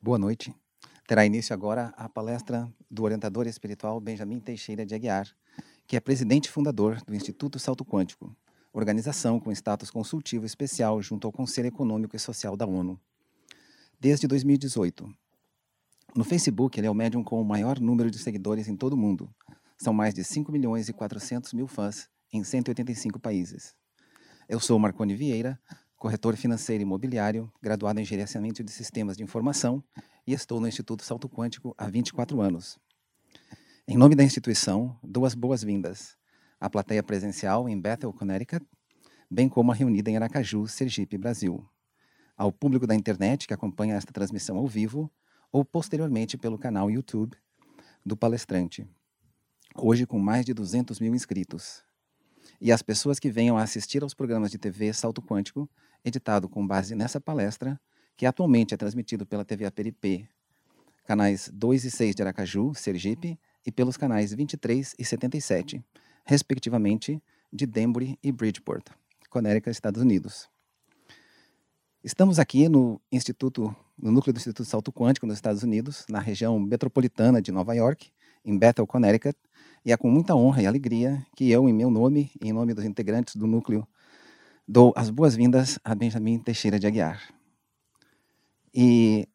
Boa noite. Terá início agora a palestra do orientador espiritual Benjamin Teixeira de Aguiar, que é presidente e fundador do Instituto Salto Quântico, organização com status consultivo especial junto ao Conselho Econômico e Social da ONU. Desde 2018. No Facebook, ele é o médium com o maior número de seguidores em todo o mundo. São mais de 5 milhões e 400 mil fãs em 185 países. Eu sou Marconi Vieira, corretor financeiro e imobiliário, graduado em gerenciamento de sistemas de informação e estou no Instituto Salto Quântico há 24 anos. Em nome da instituição, dou as boas-vindas à plateia presencial em Bethel, Connecticut, bem como a reunida em Aracaju, Sergipe, Brasil. Ao público da internet que acompanha esta transmissão ao vivo ou posteriormente pelo canal YouTube do palestrante, hoje com mais de 200 mil inscritos. E as pessoas que venham a assistir aos programas de TV Salto Quântico editado com base nessa palestra, que atualmente é transmitido pela TV Aperipê, canais 2 e 6 de Aracaju, Sergipe, e pelos canais 23 e 77, respectivamente, de Denbury e Bridgeport, Connecticut, Estados Unidos. Estamos aqui no Instituto, no núcleo do Instituto Salto Quântico nos Estados Unidos, na região metropolitana de Nova York, em Bethel, Connecticut, e é com muita honra e alegria que eu, em meu nome e em nome dos integrantes do núcleo dou as boas-vindas a Benjamin Teixeira de Aguiar. E,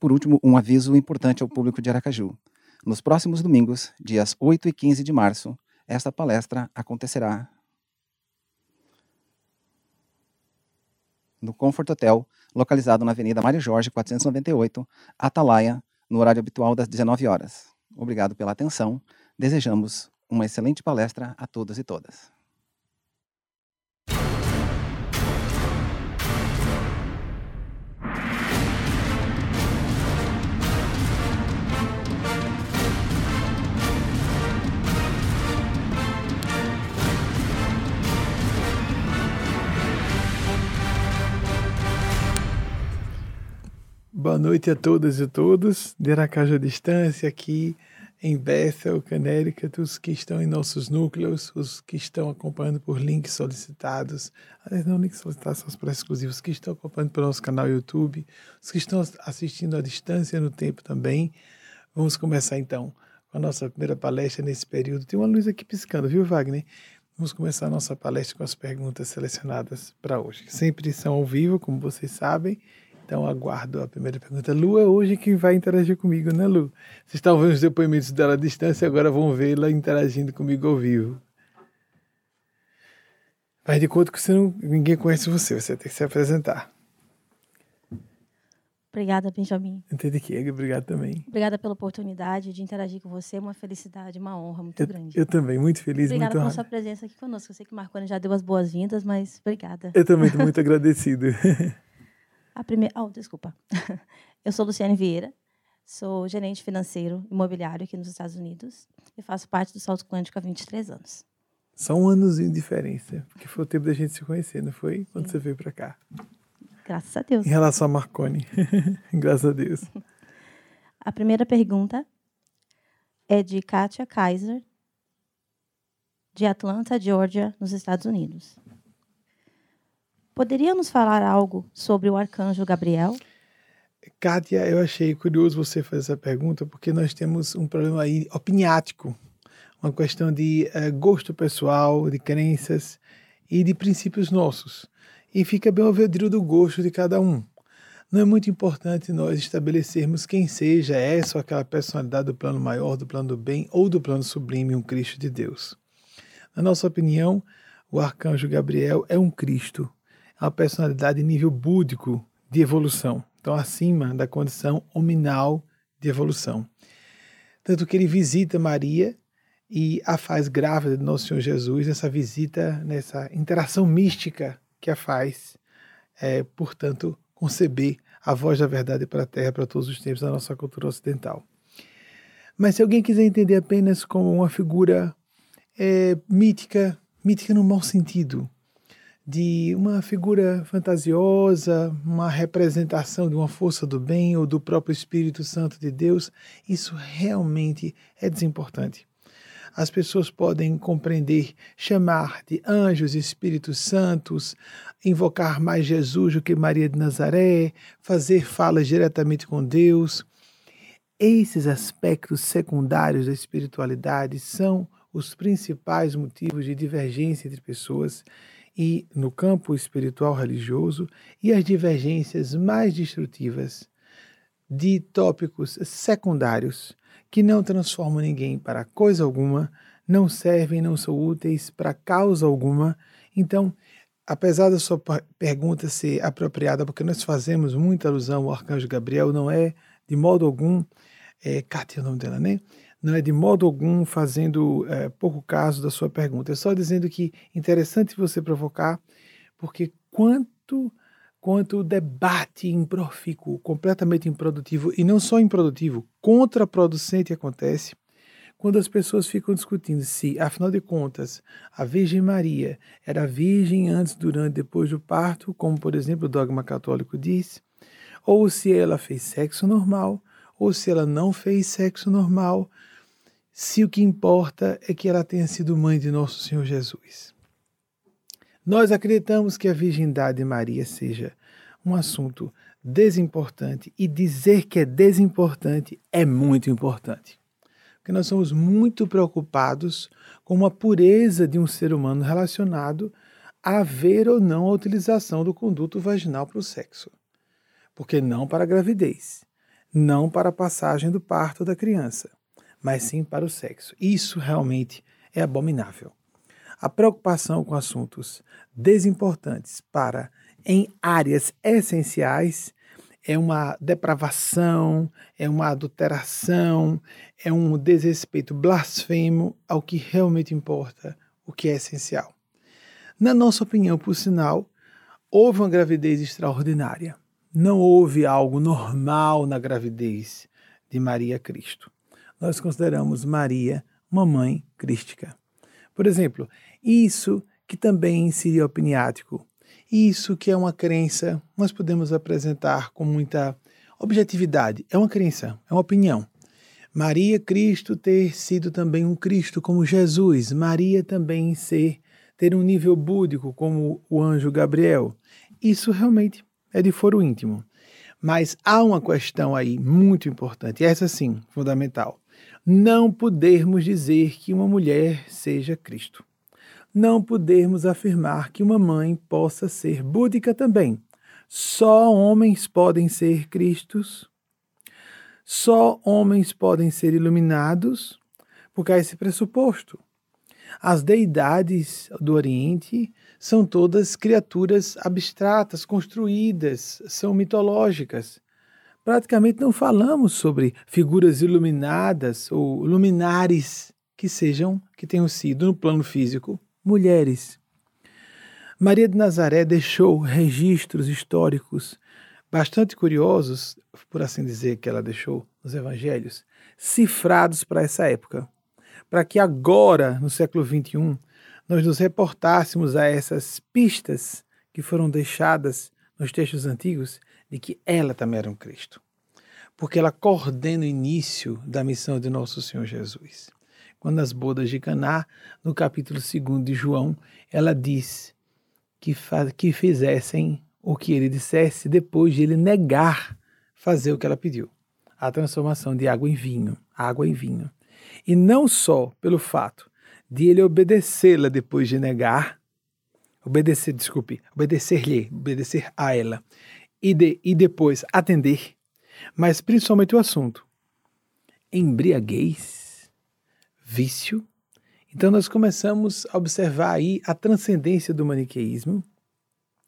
por último, um aviso importante ao público de Aracaju. Nos próximos domingos, dias 8 e 15 de março, esta palestra acontecerá no Comfort Hotel, localizado na Avenida Mário Jorge, 498, Atalaia, no horário habitual das 19 horas. Obrigado pela atenção. Desejamos uma excelente palestra a todos e todas. Boa noite a todas e todos de Aracaju à distância, aqui em Bethel, Connecticut, os que estão em nossos núcleos, os que estão acompanhando por links solicitados, aliás, não links solicitados, exclusivos, os que estão acompanhando pelo nosso canal YouTube, os que estão assistindo à distância no tempo também. Vamos começar então com a nossa primeira palestra nesse período. Tem uma luz aqui piscando, viu, Wagner? Vamos começar a nossa palestra com as perguntas selecionadas para hoje, sempre são ao vivo, como vocês sabem, então aguardo a primeira pergunta. Lu é hoje quem vai interagir comigo, né, Lu? Vocês estão vendo os depoimentos dela à distância, agora vão vê-la interagindo comigo ao vivo. Faz de conta que você não, ninguém conhece você, você tem que se apresentar. Obrigada, Benjamin. Entendi que obrigado também. Obrigada pela oportunidade de interagir com você, uma felicidade, uma honra muito eu, grande. Eu também, muito feliz, obrigada muito pela sua presença aqui conosco. Eu sei que o Marconi já deu as boas-vindas, mas obrigada. Eu também estou muito agradecido. A primeira, oh, desculpa. Eu sou Luciane Vieira, sou gerente financeiro imobiliário aqui nos Estados Unidos e faço parte do Salto Quântico há 23 anos. Só um anozinho de diferença, porque foi o tempo da gente se conhecer, não foi? Quando Sim. você veio para cá. Graças a Deus. Em relação a Marconi. Graças a Deus. A primeira pergunta é de Katia Kaiser, de Atlanta, Georgia, nos Estados Unidos. Poderia nos falar algo sobre o arcanjo Gabriel? Kátia, eu achei curioso você fazer essa pergunta, porque nós temos um problema aí opiniático, uma questão de uh, gosto pessoal, de crenças e de princípios nossos. E fica bem ao vedrio do gosto de cada um. Não é muito importante nós estabelecermos quem seja essa ou aquela personalidade do plano maior, do plano do bem ou do plano sublime, um Cristo de Deus. Na nossa opinião, o arcanjo Gabriel é um Cristo, a personalidade em nível búdico de evolução, então acima da condição hominal de evolução. Tanto que ele visita Maria e a faz grávida de Nosso Senhor Jesus, nessa visita, nessa interação mística que a faz, é, portanto, conceber a voz da verdade para a terra para todos os tempos da nossa cultura ocidental. Mas se alguém quiser entender apenas como uma figura é, mítica, mítica no mau sentido, de uma figura fantasiosa, uma representação de uma força do bem ou do próprio Espírito Santo de Deus, isso realmente é desimportante. As pessoas podem compreender, chamar de anjos, Espíritos Santos invocar mais Jesus do que Maria de Nazaré, fazer falas diretamente com Deus. Esses aspectos secundários da espiritualidade são os principais motivos de divergência entre pessoas e no campo espiritual religioso e as divergências mais destrutivas de tópicos secundários que não transformam ninguém para coisa alguma, não servem, não são úteis para causa alguma. Então, apesar da sua pergunta ser apropriada, porque nós fazemos muita alusão ao arcanjo Gabriel, não é de modo algum, é, é o nome dela, né? Não é de modo algum fazendo é, pouco caso da sua pergunta. É só dizendo que interessante você provocar, porque quanto quanto debate improfícuo, completamente improdutivo, e não só improdutivo, contraproducente acontece quando as pessoas ficam discutindo se, afinal de contas, a Virgem Maria era virgem antes, durante depois do parto, como por exemplo o dogma católico diz, ou se ela fez sexo normal, ou se ela não fez sexo normal, se o que importa é que ela tenha sido mãe de nosso Senhor Jesus. Nós acreditamos que a virgindade de Maria seja um assunto desimportante e dizer que é desimportante é muito importante porque nós somos muito preocupados com a pureza de um ser humano relacionado a haver ou não a utilização do conduto vaginal para o sexo. Porque não para a gravidez, não para a passagem do parto da criança, mas sim para o sexo. Isso realmente é abominável. A preocupação com assuntos desimportantes para em áreas essenciais é uma depravação, é uma adulteração, é um desrespeito blasfemo ao que realmente importa, o que é essencial. Na nossa opinião, por sinal, houve uma gravidez extraordinária. Não houve algo normal na gravidez de Maria Cristo. Nós consideramos Maria uma mãe crística. Por exemplo, isso que também seria opiniático isso que é uma crença, nós podemos apresentar com muita objetividade. É uma crença, é uma opinião. Maria Cristo ter sido também um Cristo como Jesus, Maria também ser ter um nível búdico como o anjo Gabriel. Isso realmente é de foro íntimo. Mas há uma questão aí muito importante, essa sim, fundamental. Não podermos dizer que uma mulher seja Cristo não podermos afirmar que uma mãe possa ser búdica também. Só homens podem ser Cristos, só homens podem ser iluminados, porque há esse pressuposto. As deidades do Oriente são todas criaturas abstratas, construídas, são mitológicas. Praticamente não falamos sobre figuras iluminadas ou luminares que sejam, que tenham sido no plano físico mulheres. Maria de Nazaré deixou registros históricos bastante curiosos, por assim dizer, que ela deixou nos evangelhos, cifrados para essa época, para que agora, no século XXI, nós nos reportássemos a essas pistas que foram deixadas nos textos antigos de que ela também era um Cristo. Porque ela coordena o início da missão de nosso Senhor Jesus quando as bodas de Caná, no capítulo 2 de João, ela diz que, que fizessem o que ele dissesse depois de ele negar fazer o que ela pediu. A transformação de água em vinho, água em vinho. E não só pelo fato de ele obedecê-la depois de negar, obedecer, desculpe, obedecer-lhe, obedecer a ela, e, de, e depois atender, mas principalmente o assunto. Embriaguez vício. Então nós começamos a observar aí a transcendência do maniqueísmo,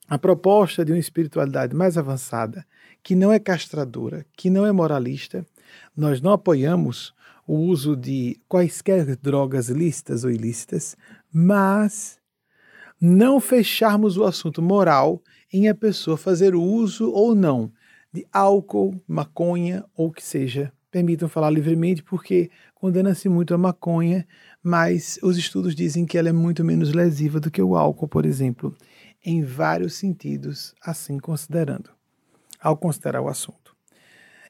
a proposta de uma espiritualidade mais avançada, que não é castradora, que não é moralista. Nós não apoiamos o uso de quaisquer drogas lícitas ou ilícitas, mas não fecharmos o assunto moral em a pessoa fazer uso ou não de álcool, maconha ou que seja permitam falar livremente, porque condena-se muito a maconha, mas os estudos dizem que ela é muito menos lesiva do que o álcool, por exemplo, em vários sentidos, assim considerando, ao considerar o assunto.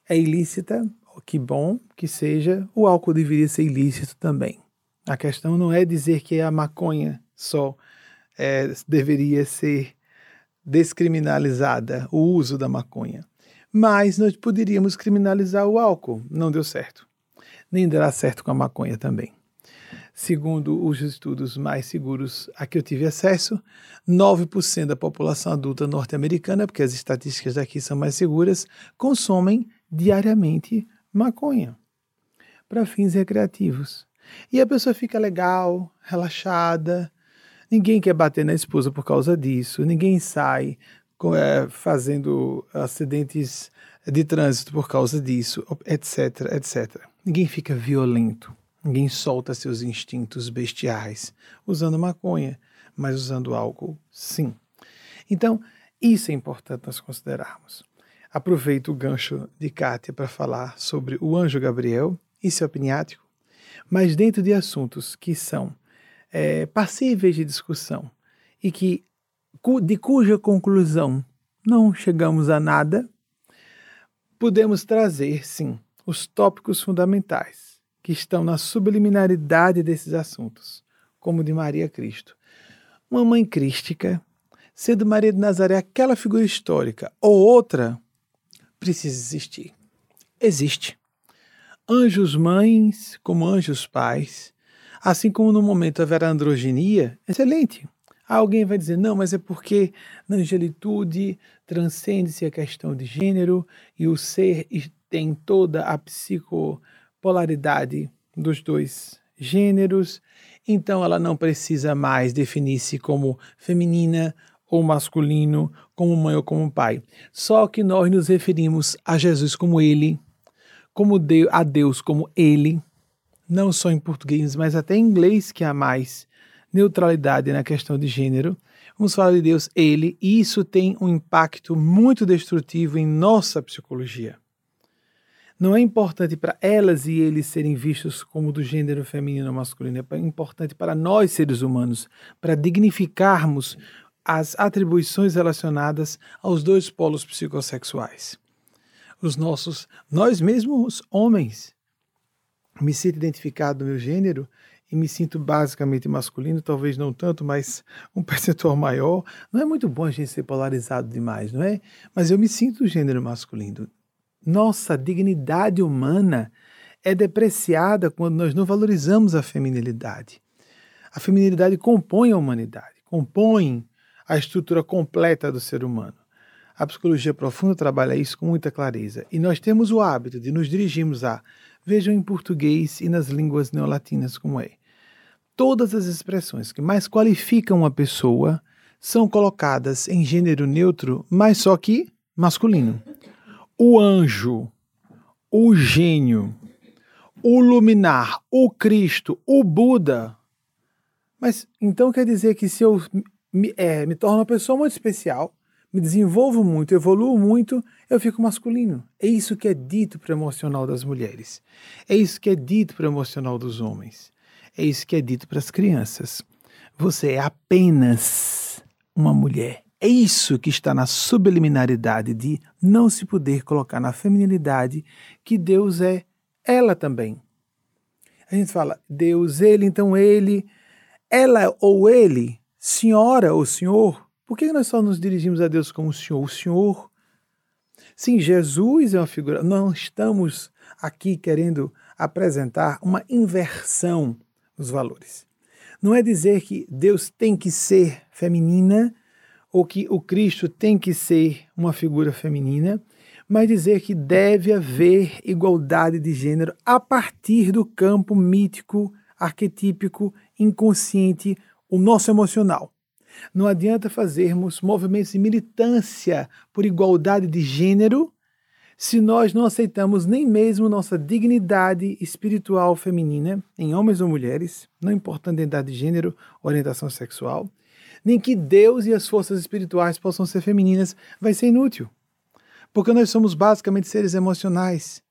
É ilícita, que bom que seja, o álcool deveria ser ilícito também. A questão não é dizer que a maconha só é, deveria ser descriminalizada o uso da maconha. Mas nós poderíamos criminalizar o álcool. Não deu certo. Nem dará certo com a maconha também. Segundo os estudos mais seguros a que eu tive acesso, 9% da população adulta norte-americana, porque as estatísticas daqui são mais seguras, consomem diariamente maconha para fins recreativos. E a pessoa fica legal, relaxada, ninguém quer bater na esposa por causa disso, ninguém sai é, fazendo acidentes de trânsito por causa disso, etc, etc. Ninguém fica violento. Ninguém solta seus instintos bestiais usando maconha, mas usando álcool, sim. Então, isso é importante nós considerarmos. Aproveito o gancho de Kátia para falar sobre o anjo Gabriel, isso é opiniático, mas dentro de assuntos que são é, passíveis de discussão e que de cuja conclusão não chegamos a nada, podemos trazer, sim, os tópicos fundamentais que estão na subliminaridade desses assuntos, como de Maria Cristo. Uma mãe crística, sendo Maria de Nazaré aquela figura histórica, ou outra, precisa existir. Existe. Anjos mães, como anjos pais, assim como no momento haverá androginia, excelente. Alguém vai dizer, não, mas é porque na angelitude transcende-se a questão de gênero e o ser tem toda a psico polaridade dos dois gêneros, então ela não precisa mais definir-se como feminina ou masculino, como mãe ou como pai. Só que nós nos referimos a Jesus como ele, como Deus, a Deus como ele, não só em português, mas até em inglês que há mais neutralidade na questão de gênero. Vamos falar de Deus ele, e isso tem um impacto muito destrutivo em nossa psicologia. Não é importante para elas e eles serem vistos como do gênero feminino ou masculino, é importante para nós, seres humanos, para dignificarmos as atribuições relacionadas aos dois polos psicossexuais. Os nossos, nós mesmos homens, me sinto identificado no meu gênero e me sinto basicamente masculino, talvez não tanto, mas um percentual maior. Não é muito bom a gente ser polarizado demais, não é? Mas eu me sinto gênero masculino. Nossa dignidade humana é depreciada quando nós não valorizamos a feminilidade. A feminilidade compõe a humanidade, compõe a estrutura completa do ser humano. A psicologia profunda trabalha isso com muita clareza. E nós temos o hábito de nos dirigirmos a, vejam em português e nas línguas neolatinas como é. Todas as expressões que mais qualificam uma pessoa são colocadas em gênero neutro, mas só que masculino o anjo, o gênio, o luminar, o Cristo, o Buda. Mas então quer dizer que se eu me, é, me torno uma pessoa muito especial, me desenvolvo muito, evoluo muito, eu fico masculino. É isso que é dito para o emocional das mulheres. É isso que é dito para o emocional dos homens. É isso que é dito para as crianças. Você é apenas uma mulher. É isso que está na subliminaridade de não se poder colocar na feminilidade que Deus é ela também. A gente fala Deus, ele, então ele, ela ou ele, senhora ou senhor. Por que nós só nos dirigimos a Deus como senhor? O senhor. Sim, Jesus é uma figura. Não estamos aqui querendo apresentar uma inversão dos valores. Não é dizer que Deus tem que ser feminina ou que o Cristo tem que ser uma figura feminina, mas dizer que deve haver igualdade de gênero a partir do campo mítico, arquetípico, inconsciente, o nosso emocional. Não adianta fazermos movimentos de militância por igualdade de gênero se nós não aceitamos nem mesmo nossa dignidade espiritual feminina, em homens ou mulheres, não importando a identidade de gênero, orientação sexual, nem que Deus e as forças espirituais possam ser femininas, vai ser inútil. Porque nós somos basicamente seres emocionais.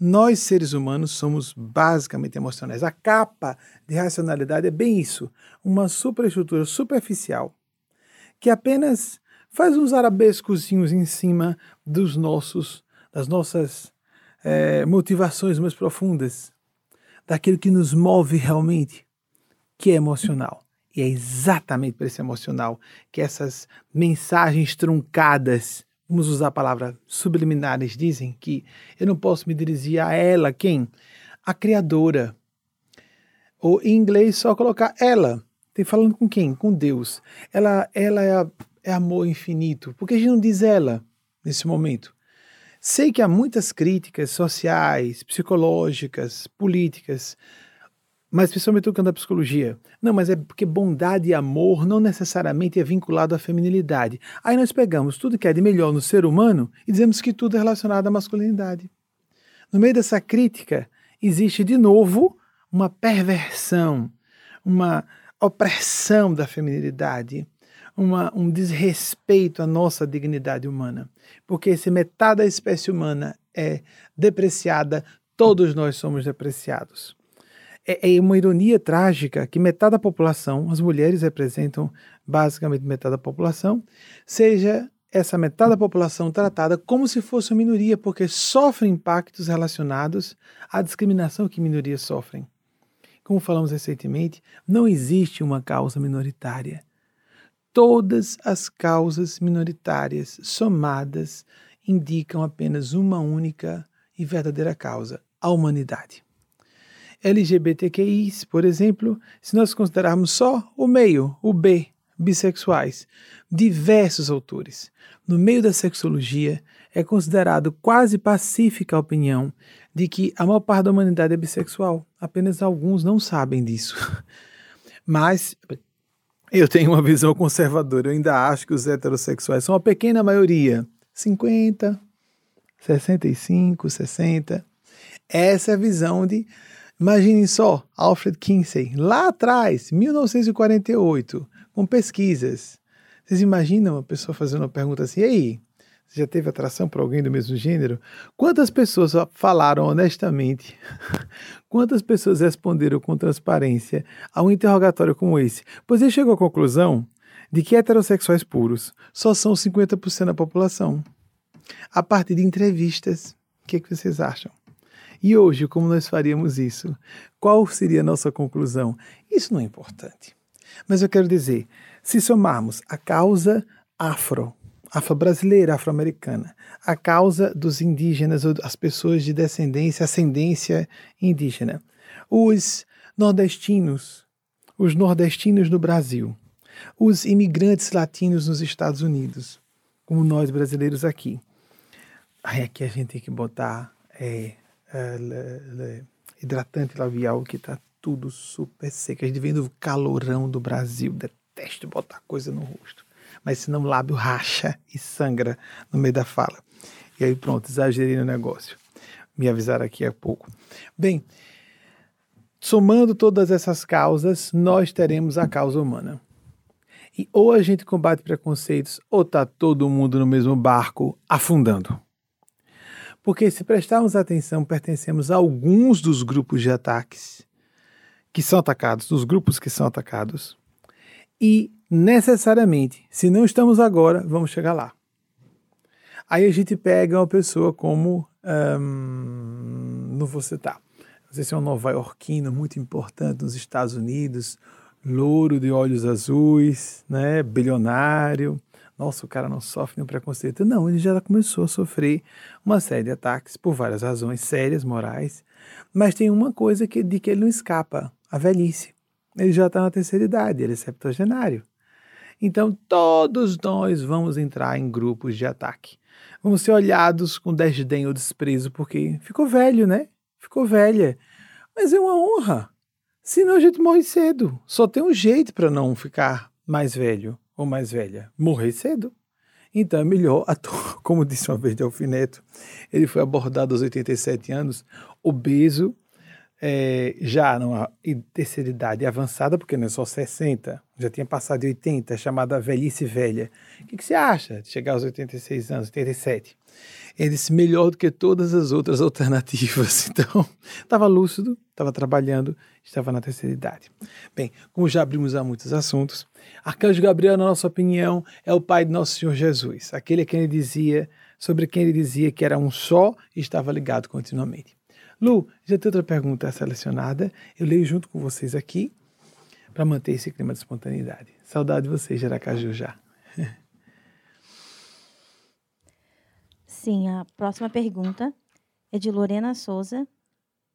Nós, seres humanos, somos basicamente emocionais. A capa de racionalidade é bem isso, uma superestrutura superficial que apenas faz uns arabescozinhos em cima dos nossos, das nossas é, motivações mais profundas, daquilo que nos move realmente, que é emocional. E é exatamente por esse emocional que essas mensagens truncadas, vamos usar a palavra subliminares, dizem que eu não posso me dirigir a ela, quem? A Criadora. Ou em inglês só colocar ela. Tem falando com quem? Com Deus. Ela, ela é, é amor infinito. Por que a gente não diz ela nesse momento? Sei que há muitas críticas sociais, psicológicas, políticas, mas principalmente tocando da psicologia. Não, mas é porque bondade e amor não necessariamente é vinculado à feminilidade. Aí nós pegamos tudo que é de melhor no ser humano e dizemos que tudo é relacionado à masculinidade. No meio dessa crítica, existe de novo uma perversão, uma opressão da feminilidade, uma, um desrespeito à nossa dignidade humana. Porque se metade da espécie humana é depreciada, todos nós somos depreciados. É, é uma ironia trágica que metade da população, as mulheres representam basicamente metade da população, seja essa metade da população tratada como se fosse uma minoria, porque sofre impactos relacionados à discriminação que minorias sofrem. Como falamos recentemente, não existe uma causa minoritária. Todas as causas minoritárias somadas indicam apenas uma única e verdadeira causa: a humanidade. LGBTQIs, por exemplo, se nós considerarmos só o meio, o B, bissexuais, diversos autores. No meio da sexologia, é considerado quase pacífica a opinião de que a maior parte da humanidade é bissexual. Apenas alguns não sabem disso. Mas eu tenho uma visão conservadora. Eu ainda acho que os heterossexuais são a pequena maioria. 50, 65, 60. Essa é a visão de. Imaginem só, Alfred Kinsey, lá atrás, 1948, com pesquisas. Vocês imaginam uma pessoa fazendo uma pergunta assim: e aí, você já teve atração por alguém do mesmo gênero? Quantas pessoas falaram honestamente? Quantas pessoas responderam com transparência a um interrogatório como esse? Pois ele chegou à conclusão de que heterossexuais puros só são 50% da população. A partir de entrevistas, o que, é que vocês acham? E hoje, como nós faríamos isso? Qual seria a nossa conclusão? Isso não é importante. Mas eu quero dizer, se somarmos a causa afro afro-brasileira, afro-americana, a causa dos indígenas ou as pessoas de descendência, ascendência indígena. Os nordestinos, os nordestinos no Brasil, os imigrantes latinos nos Estados Unidos, como nós brasileiros aqui. Aí aqui a gente tem que botar é, é, hidratante labial que está tudo super seco. A gente vem do calorão do Brasil, detesto botar coisa no rosto mas senão o lábio racha e sangra no meio da fala. E aí pronto, exagerei no negócio. Me avisaram aqui há pouco. Bem, somando todas essas causas, nós teremos a causa humana. E ou a gente combate preconceitos, ou está todo mundo no mesmo barco afundando. Porque se prestarmos atenção, pertencemos a alguns dos grupos de ataques que são atacados, dos grupos que são atacados, e necessariamente, se não estamos agora, vamos chegar lá. Aí a gente pega uma pessoa como, um, não vou citar, não sei se é um nova-iorquino muito importante nos Estados Unidos, louro de olhos azuis, né, bilionário. Nossa, o cara não sofre nenhum preconceito. Não, ele já começou a sofrer uma série de ataques por várias razões sérias, morais. Mas tem uma coisa que, de que ele não escapa: a velhice. Ele já está na terceira idade, ele é septuagenário. Então, todos nós vamos entrar em grupos de ataque. Vamos ser olhados com desdém ou desprezo, porque ficou velho, né? Ficou velha. Mas é uma honra. Senão a gente morre cedo. Só tem um jeito para não ficar mais velho ou mais velha: morrer cedo. Então é melhor, como disse uma vez de Alfineto, ele foi abordado aos 87 anos, obeso, é, já numa terceira idade avançada, porque não é só 60, já tinha passado de 80, chamada velhice velha. O que, que, você acha de chegar aos 86 anos, 87? Ele disse, melhor do que todas as outras alternativas. Então, estava lúcido, estava trabalhando, estava na terceira idade. Bem, como já abrimos a muitos assuntos, Arcanjo Gabriel, na nossa opinião, é o pai de nosso Senhor Jesus, aquele a quem ele dizia, sobre quem ele dizia que era um só e estava ligado continuamente. Lu, já tem outra pergunta selecionada. Eu leio junto com vocês aqui. para manter esse clima de espontaneidade. Saudade de você, Jaracaju, já. Sim, a próxima pergunta é de Lorena Souza,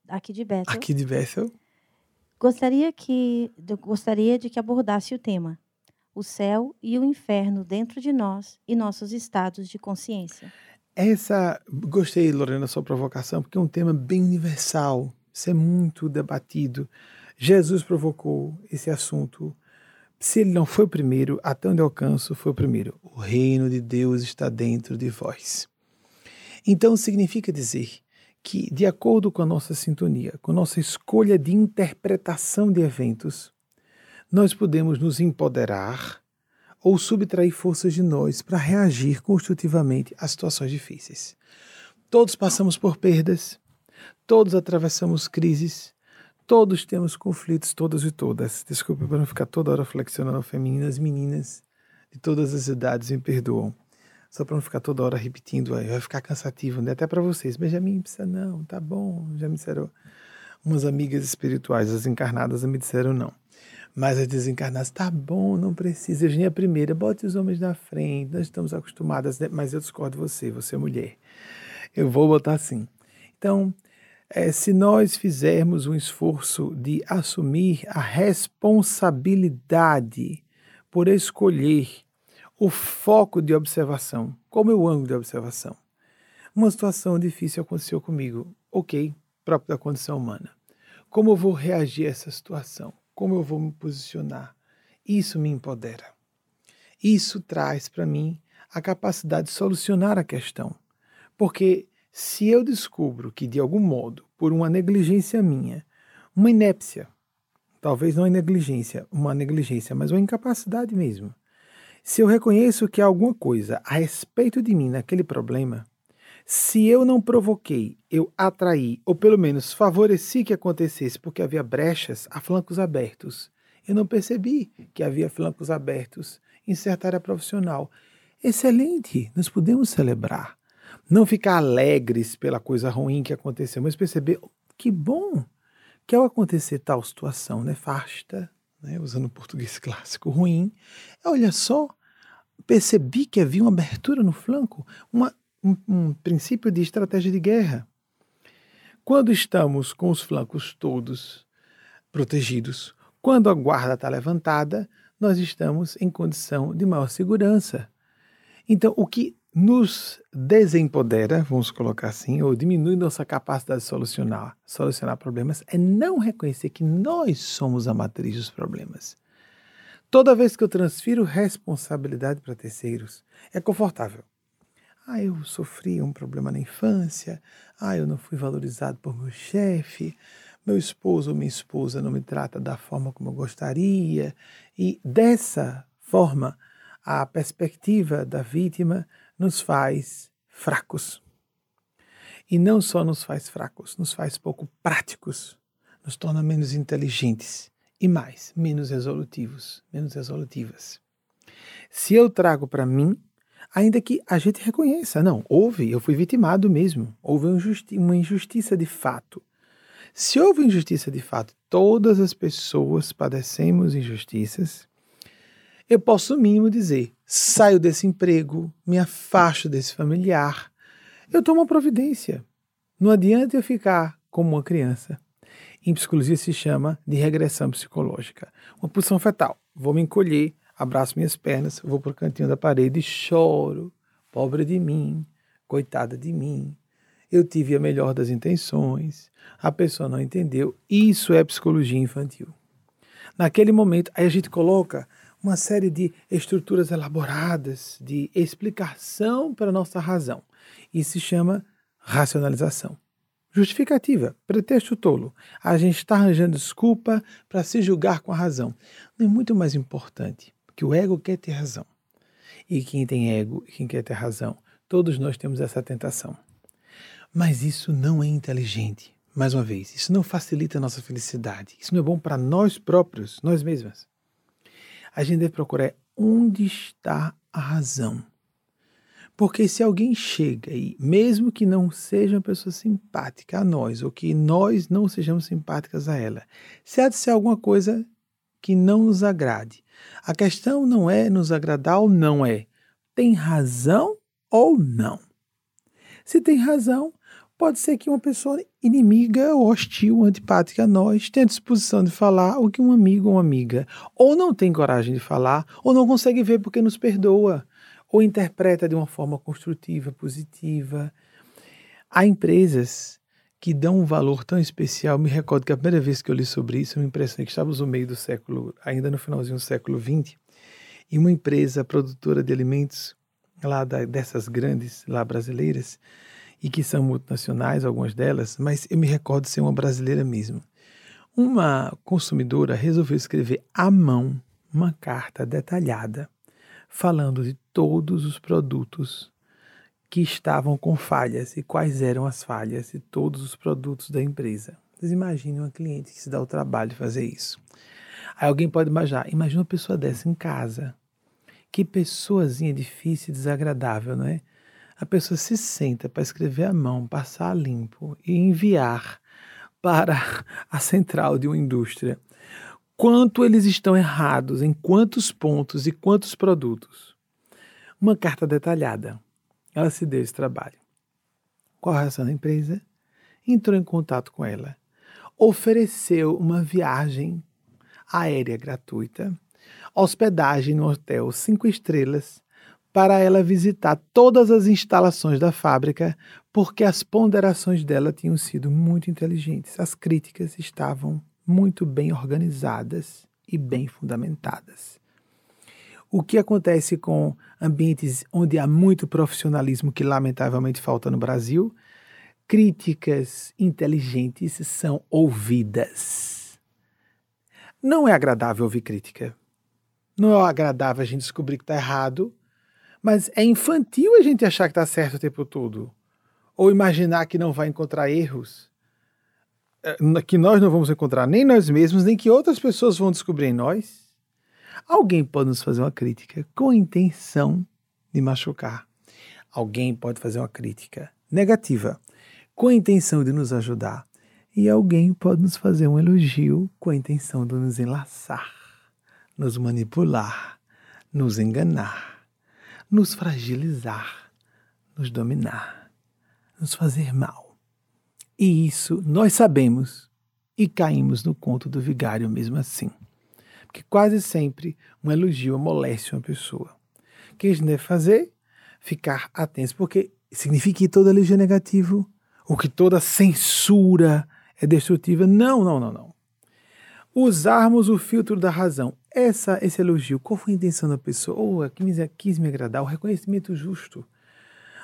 aqui de Bethel. Aqui de Bethel. Gostaria, que, gostaria de que abordasse o tema o céu e o inferno dentro de nós e nossos estados de consciência. Essa, gostei, Lorena, da sua provocação, porque é um tema bem universal. Isso é muito debatido. Jesus provocou esse assunto. Se ele não foi o primeiro, até onde alcanço, foi o primeiro. O reino de Deus está dentro de vós. Então significa dizer que, de acordo com a nossa sintonia, com a nossa escolha de interpretação de eventos, nós podemos nos empoderar ou subtrair forças de nós para reagir construtivamente a situações difíceis. Todos passamos por perdas, todos atravessamos crises, todos temos conflitos, todas e todas. Desculpe para não ficar toda hora flexionando femininas, meninas de todas as idades me perdoam só para não ficar toda hora repetindo, vai ficar cansativo, né? Até para vocês. Benjamin, precisa não, tá bom. Já me disseram umas amigas espirituais, as encarnadas me disseram não. Mas as desencarnadas, tá bom, não precisa. Eugênia primeira, bote os homens na frente, nós estamos acostumadas, né? mas eu discordo de você, você é mulher. Eu vou botar assim. Então, é, se nós fizermos um esforço de assumir a responsabilidade por escolher o foco de observação. Qual o meu ângulo de observação? Uma situação difícil aconteceu comigo. Ok, próprio da condição humana. Como eu vou reagir a essa situação? Como eu vou me posicionar? Isso me empodera. Isso traz para mim a capacidade de solucionar a questão. Porque se eu descubro que, de algum modo, por uma negligência minha, uma inépcia, talvez não é negligência, uma negligência, mas uma incapacidade mesmo, se eu reconheço que há alguma coisa a respeito de mim naquele problema, se eu não provoquei, eu atraí, ou pelo menos favoreci que acontecesse porque havia brechas a flancos abertos, eu não percebi que havia flancos abertos em certa área profissional. Excelente, nós podemos celebrar. Não ficar alegres pela coisa ruim que aconteceu, mas perceber que bom que ao acontecer tal situação nefasta, né, usando o português clássico, ruim, olha só, percebi que havia uma abertura no flanco, uma, um, um princípio de estratégia de guerra. Quando estamos com os flancos todos protegidos, quando a guarda está levantada, nós estamos em condição de maior segurança. Então, o que nos desempodera, vamos colocar assim, ou diminui nossa capacidade de solucionar, solucionar problemas, é não reconhecer que nós somos a matriz dos problemas. Toda vez que eu transfiro responsabilidade para terceiros, é confortável. Ah, eu sofri um problema na infância. Ah, eu não fui valorizado por meu chefe. Meu esposo ou minha esposa não me trata da forma como eu gostaria. E dessa forma, a perspectiva da vítima nos faz fracos. E não só nos faz fracos, nos faz pouco práticos, nos torna menos inteligentes e mais, menos resolutivos, menos resolutivas. Se eu trago para mim, ainda que a gente reconheça, não, houve, eu fui vitimado mesmo, houve uma injustiça de fato. Se houve injustiça de fato, todas as pessoas padecemos injustiças, eu posso, mínimo, dizer: saio desse emprego, me afasto desse familiar. Eu tomo providência. Não adianta eu ficar como uma criança. Em psicologia se chama de regressão psicológica. Uma posição fetal. Vou me encolher, abraço minhas pernas, vou para o cantinho da parede e choro. Pobre de mim, coitada de mim. Eu tive a melhor das intenções, a pessoa não entendeu. Isso é psicologia infantil. Naquele momento, aí a gente coloca uma série de estruturas elaboradas de explicação para a nossa razão. Isso se chama racionalização. Justificativa, pretexto tolo. A gente está arranjando desculpa para se julgar com a razão. Não é muito mais importante, porque o ego quer ter razão. E quem tem ego e quem quer ter razão, todos nós temos essa tentação. Mas isso não é inteligente. Mais uma vez, isso não facilita a nossa felicidade. Isso não é bom para nós próprios, nós mesmas a gente deve procurar onde está a razão. Porque se alguém chega e, mesmo que não seja uma pessoa simpática a nós, ou que nós não sejamos simpáticas a ela, se há de ser alguma coisa que não nos agrade. A questão não é nos agradar ou não é. Tem razão ou não? Se tem razão, pode ser que uma pessoa inimiga, hostil, antipática a nós tenha disposição de falar o que um amigo ou uma amiga ou não tem coragem de falar, ou não consegue ver porque nos perdoa, ou interpreta de uma forma construtiva, positiva. Há empresas que dão um valor tão especial. Me recordo que a primeira vez que eu li sobre isso, eu me impressionei que estávamos no meio do século, ainda no finalzinho do século XX, e uma empresa produtora de alimentos lá da, dessas grandes lá brasileiras e que são multinacionais, algumas delas, mas eu me recordo ser uma brasileira mesmo. Uma consumidora resolveu escrever à mão uma carta detalhada falando de todos os produtos que estavam com falhas e quais eram as falhas de todos os produtos da empresa. Vocês imaginem uma cliente que se dá o trabalho de fazer isso. Aí alguém pode imaginar, imagina uma pessoa dessa em casa. Que pessoazinha difícil e desagradável, não é? A pessoa se senta para escrever à mão, passar limpo e enviar para a central de uma indústria quanto eles estão errados, em quantos pontos e quantos produtos. Uma carta detalhada. Ela se deu esse trabalho. Qual a da empresa? Entrou em contato com ela, ofereceu uma viagem aérea gratuita, hospedagem no hotel cinco estrelas para ela visitar todas as instalações da fábrica, porque as ponderações dela tinham sido muito inteligentes. As críticas estavam muito bem organizadas e bem fundamentadas. O que acontece com ambientes onde há muito profissionalismo, que lamentavelmente falta no Brasil? Críticas inteligentes são ouvidas. Não é agradável ouvir crítica. Não é agradável a gente descobrir que está errado, mas é infantil a gente achar que está certo o tempo todo. Ou imaginar que não vai encontrar erros. É, que nós não vamos encontrar nem nós mesmos, nem que outras pessoas vão descobrir em nós. Alguém pode nos fazer uma crítica com a intenção de machucar. Alguém pode fazer uma crítica negativa com a intenção de nos ajudar. E alguém pode nos fazer um elogio com a intenção de nos enlaçar, nos manipular, nos enganar, nos fragilizar, nos dominar, nos fazer mal. E isso nós sabemos e caímos no conto do vigário mesmo assim. Porque quase sempre um elogio amolece uma pessoa. O que a gente deve fazer? Ficar atentos, porque significa que todo elogio é negativo, ou que toda censura é destrutiva. Não, não, não, não. Usarmos o filtro da razão. Essa, esse elogio, qual foi a intenção da pessoa? Ou oh, quis, quis me agradar, o reconhecimento justo.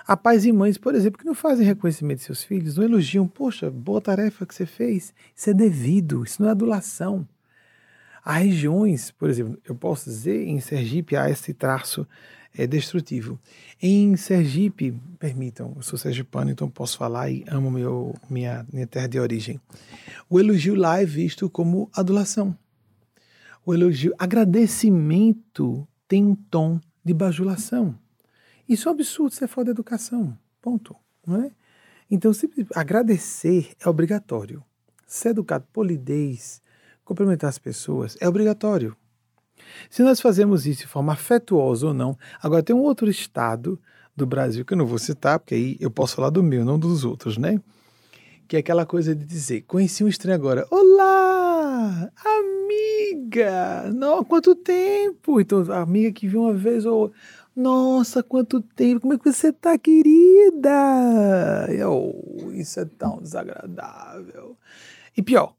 Há pais e mães, por exemplo, que não fazem reconhecimento de seus filhos, não elogiam, poxa, boa tarefa que você fez. Isso é devido, isso não é adulação. Há regiões, por exemplo, eu posso dizer, em Sergipe há esse traço é, destrutivo. Em Sergipe, permitam, eu sou sergipano, então posso falar e amo meu, minha, minha terra de origem. O elogio lá é visto como adulação. O elogio, agradecimento tem um tom de bajulação. Isso é um absurdo se for da educação. Ponto. Não é? Então, agradecer é obrigatório. Ser educado, polidez, cumprimentar as pessoas é obrigatório. Se nós fazemos isso de forma afetuosa ou não, agora tem um outro estado do Brasil que eu não vou citar, porque aí eu posso falar do meu, não dos outros, né? Que é aquela coisa de dizer, conheci um estranho agora, olá, amiga, não, quanto tempo? Então, a amiga que viu uma vez ou nossa, quanto tempo! Como é que você tá, querida? Oh, isso é tão desagradável. E pior,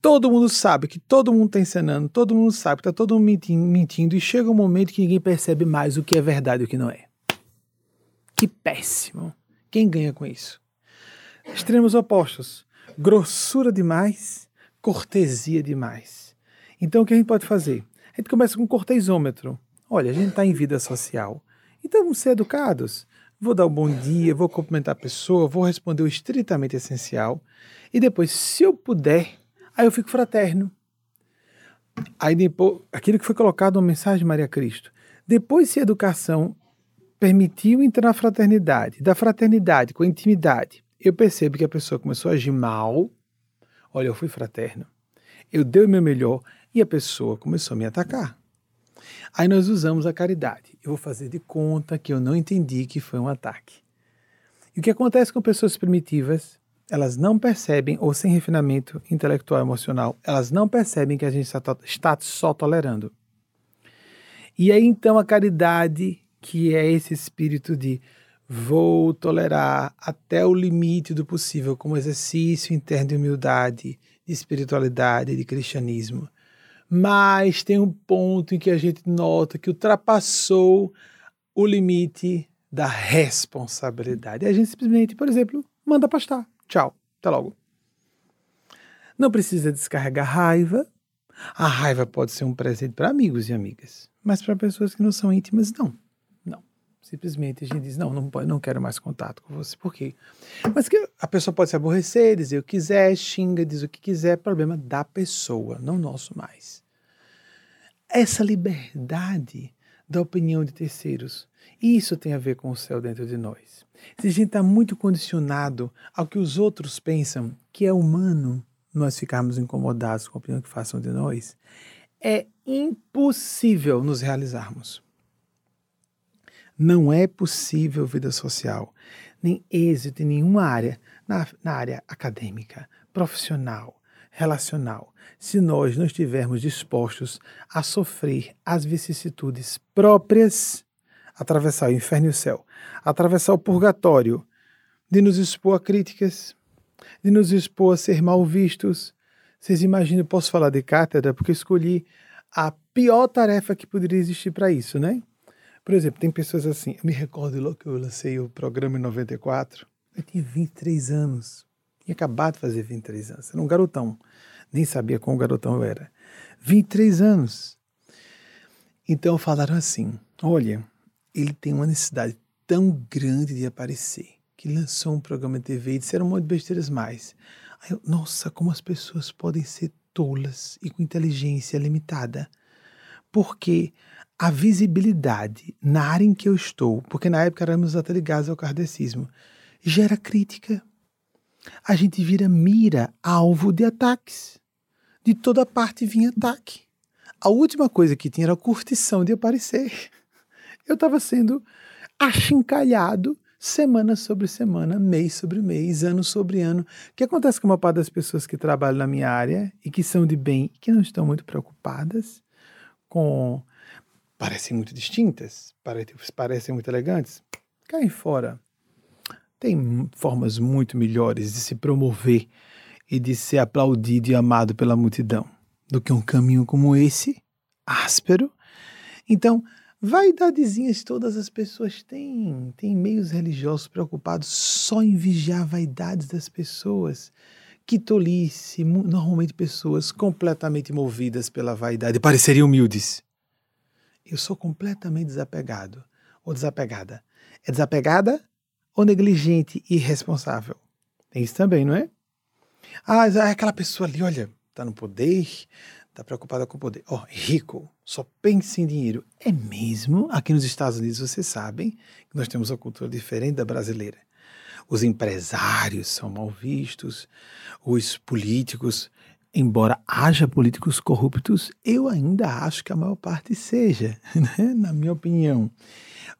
todo mundo sabe que todo mundo tá encenando, todo mundo sabe que tá todo mundo mentindo, mentindo e chega um momento que ninguém percebe mais o que é verdade e o que não é. Que péssimo! Quem ganha com isso? Extremos opostos. Grossura demais, cortesia demais. Então o que a gente pode fazer? A gente começa com um cortesômetro. Olha, a gente está em vida social. Então vamos ser educados. Vou dar o um bom dia, vou cumprimentar a pessoa, vou responder o estritamente essencial. E depois, se eu puder, aí eu fico fraterno. Aí depois, aquilo que foi colocado na mensagem de Maria Cristo. Depois, se a educação permitiu entrar na fraternidade, da fraternidade com intimidade, eu percebo que a pessoa começou a agir mal. Olha, eu fui fraterno. Eu dei o meu melhor, E a pessoa começou a me atacar. Aí nós usamos a caridade. Eu vou fazer de conta que eu não entendi que foi um ataque. E o que acontece com pessoas primitivas? Elas não percebem, ou sem refinamento intelectual e emocional, elas não percebem que a gente está só tolerando. E aí então a caridade, que é esse espírito de vou tolerar até o limite do possível, como exercício interno de humildade, de espiritualidade, de cristianismo. Mas tem um ponto em que a gente nota que ultrapassou o limite da responsabilidade. A gente simplesmente, por exemplo, manda pastar. Tchau, até logo. Não precisa descarregar raiva. A raiva pode ser um presente para amigos e amigas, mas para pessoas que não são íntimas, não. Não. Simplesmente a gente diz: não, não, não quero mais contato com você. Por quê? Mas que a pessoa pode se aborrecer, dizer o que quiser, xinga, diz o que quiser, problema da pessoa, não nosso mais essa liberdade da opinião de terceiros. Isso tem a ver com o céu dentro de nós. Se a gente está muito condicionado ao que os outros pensam, que é humano, nós ficarmos incomodados com a opinião que façam de nós, é impossível nos realizarmos. Não é possível vida social, nem êxito em nenhuma área, na, na área acadêmica, profissional, relacional, se nós não estivermos dispostos a sofrer as vicissitudes próprias, atravessar o inferno e o céu, atravessar o purgatório, de nos expor a críticas, de nos expor a ser mal vistos. Vocês imaginam, posso falar de cátedra, porque escolhi a pior tarefa que poderia existir para isso, né? Por exemplo, tem pessoas assim, eu me recordo logo que eu lancei o programa em 94, eu tinha 23 anos, tinha acabado de fazer 23 anos, era um garotão nem sabia qual garotão eu era. 23 anos. Então falaram assim: olha, ele tem uma necessidade tão grande de aparecer que lançou um programa de TV e disseram um monte de besteiras mais. Aí eu, nossa, como as pessoas podem ser tolas e com inteligência limitada. Porque a visibilidade na área em que eu estou, porque na época éramos até ligados ao kardecismo, gera crítica. A gente vira mira, alvo de ataques de toda parte vinha ataque. A última coisa que tinha era a curtição de aparecer. Eu estava sendo achincalhado semana sobre semana, mês sobre mês, ano sobre ano. O que acontece com uma parte das pessoas que trabalham na minha área e que são de bem e que não estão muito preocupadas com. parecem muito distintas, parecem muito elegantes, caem fora. Tem formas muito melhores de se promover e de ser aplaudido e amado pela multidão do que um caminho como esse, áspero. Então, vaidadezinhas todas as pessoas têm. Tem meios religiosos preocupados só em vigiar vaidades das pessoas. Que tolice, normalmente pessoas completamente movidas pela vaidade, pareceriam humildes. Eu sou completamente desapegado ou desapegada. É desapegada ou negligente e irresponsável? Tem isso também, não é? Ah, é aquela pessoa ali, olha, está no poder, está preocupada com o poder. Ó, oh, rico, só pensa em dinheiro. É mesmo? Aqui nos Estados Unidos vocês sabem que nós temos uma cultura diferente da brasileira. Os empresários são mal vistos, os políticos, embora haja políticos corruptos, eu ainda acho que a maior parte seja, né? na minha opinião.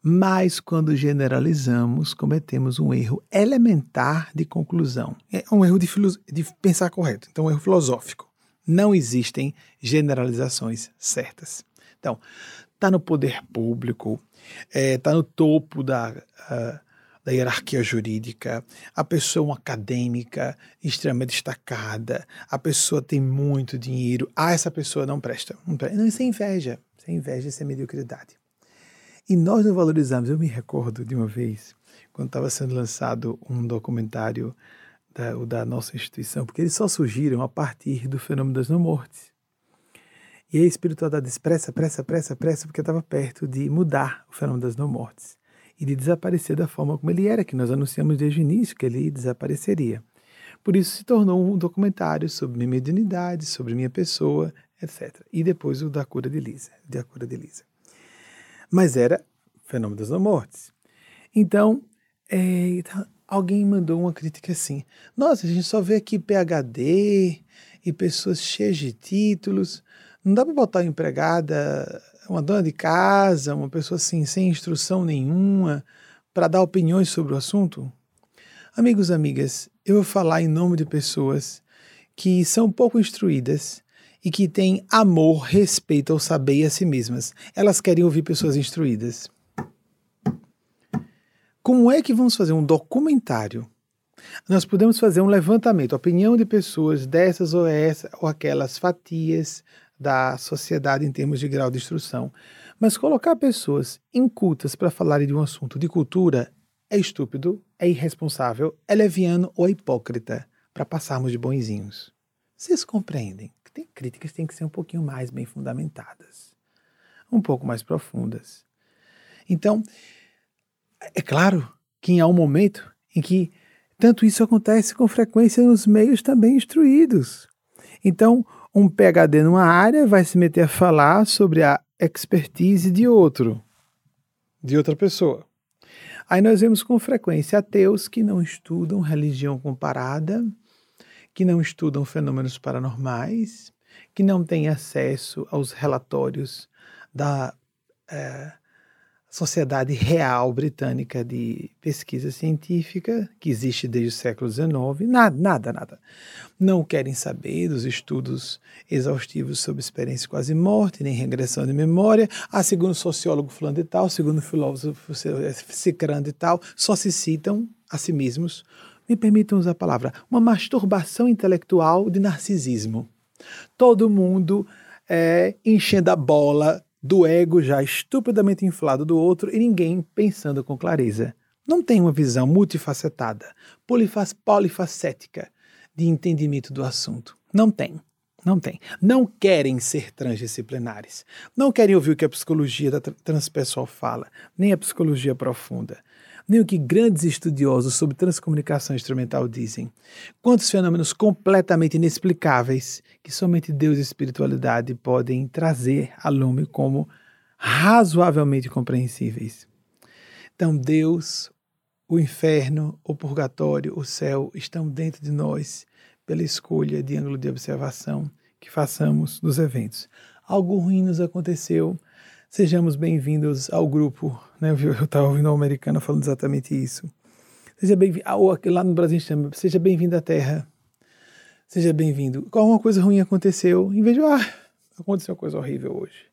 Mas quando generalizamos, cometemos um erro elementar de conclusão. É um erro de, de pensar correto, então um erro filosófico. Não existem generalizações certas. Então, está no poder público, está é, tá no topo da, uh, da hierarquia jurídica, a pessoa é uma acadêmica extremamente destacada, a pessoa tem muito dinheiro, ah, essa pessoa não presta. Não, presta. isso é inveja, isso é inveja, isso é mediocridade. E nós não valorizamos. Eu me recordo de uma vez, quando estava sendo lançado um documentário da, da nossa instituição, porque eles só surgiram a partir do fenômeno das não-mortes. E a espiritualidade disse, pressa, pressa, pressa, pressa, porque estava perto de mudar o fenômeno das não-mortes e de desaparecer da forma como ele era, que nós anunciamos desde o início que ele desapareceria. Por isso se tornou um documentário sobre minha mediunidade, sobre minha pessoa, etc. E depois o da cura de Lisa, da cura de Lisa mas era fenômeno das mortes. Então, é, então, alguém mandou uma crítica assim: nossa, a gente só vê aqui PhD e pessoas cheias de títulos, Não dá para botar uma empregada, uma dona de casa, uma pessoa assim, sem instrução nenhuma, para dar opiniões sobre o assunto? Amigos, amigas, eu vou falar em nome de pessoas que são pouco instruídas e que têm amor, respeito ao saber e a si mesmas. Elas querem ouvir pessoas instruídas. Como é que vamos fazer um documentário? Nós podemos fazer um levantamento, opinião de pessoas dessas ou essa ou aquelas fatias da sociedade em termos de grau de instrução. Mas colocar pessoas incultas para falarem de um assunto de cultura é estúpido, é irresponsável, é leviano ou é hipócrita para passarmos de bonzinhos. Vocês compreendem que tem críticas têm que ser um pouquinho mais bem fundamentadas, um pouco mais profundas. Então, é claro que há um momento em que tanto isso acontece com frequência nos meios também instruídos. Então, um PhD numa área vai se meter a falar sobre a expertise de outro, de outra pessoa. Aí nós vemos com frequência ateus que não estudam religião comparada, que não estudam fenômenos paranormais, que não têm acesso aos relatórios da é, Sociedade Real Britânica de Pesquisa Científica, que existe desde o século XIX, nada, nada, nada. Não querem saber dos estudos exaustivos sobre experiência quase morte, nem regressão de memória. Ah, segundo sociólogo fulano e tal, segundo filósofo cicrando e tal, só se citam a si mesmos. Me permitam usar a palavra, uma masturbação intelectual de narcisismo. Todo mundo é, enchendo a bola do ego já estupidamente inflado do outro e ninguém pensando com clareza. Não tem uma visão multifacetada, polifacética de entendimento do assunto. Não tem. Não tem. Não querem ser transdisciplinares. Não querem ouvir o que a psicologia transpessoal fala, nem a psicologia profunda nem o que grandes estudiosos sobre transcomunicação instrumental dizem. Quantos fenômenos completamente inexplicáveis que somente Deus e espiritualidade podem trazer a lume como razoavelmente compreensíveis. Então, Deus, o inferno, o purgatório, o céu estão dentro de nós pela escolha de ângulo de observação que façamos dos eventos. Algo ruim nos aconteceu, Sejamos bem-vindos ao grupo. Né? Eu estava ouvindo uma americana falando exatamente isso. Seja bem-vindo. Ah, lá no Brasil chama, seja bem-vindo à Terra. Seja bem-vindo. Alguma coisa ruim aconteceu, em vez de, ah, aconteceu uma coisa horrível hoje.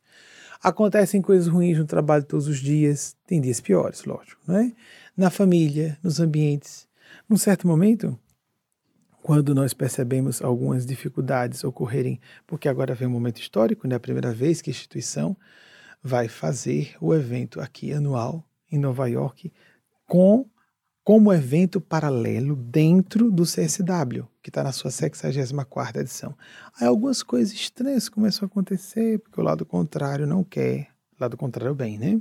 Acontecem coisas ruins no trabalho todos os dias. Tem dias piores, lógico, não é? Na família, nos ambientes. Num certo momento, quando nós percebemos algumas dificuldades ocorrerem, porque agora vem um momento histórico, né? A primeira vez que a instituição vai fazer o evento aqui anual em Nova York com como evento paralelo dentro do CSW, que está na sua 64 edição. Aí algumas coisas estranhas começam a acontecer, porque o lado contrário não quer. O lado contrário é o bem, né?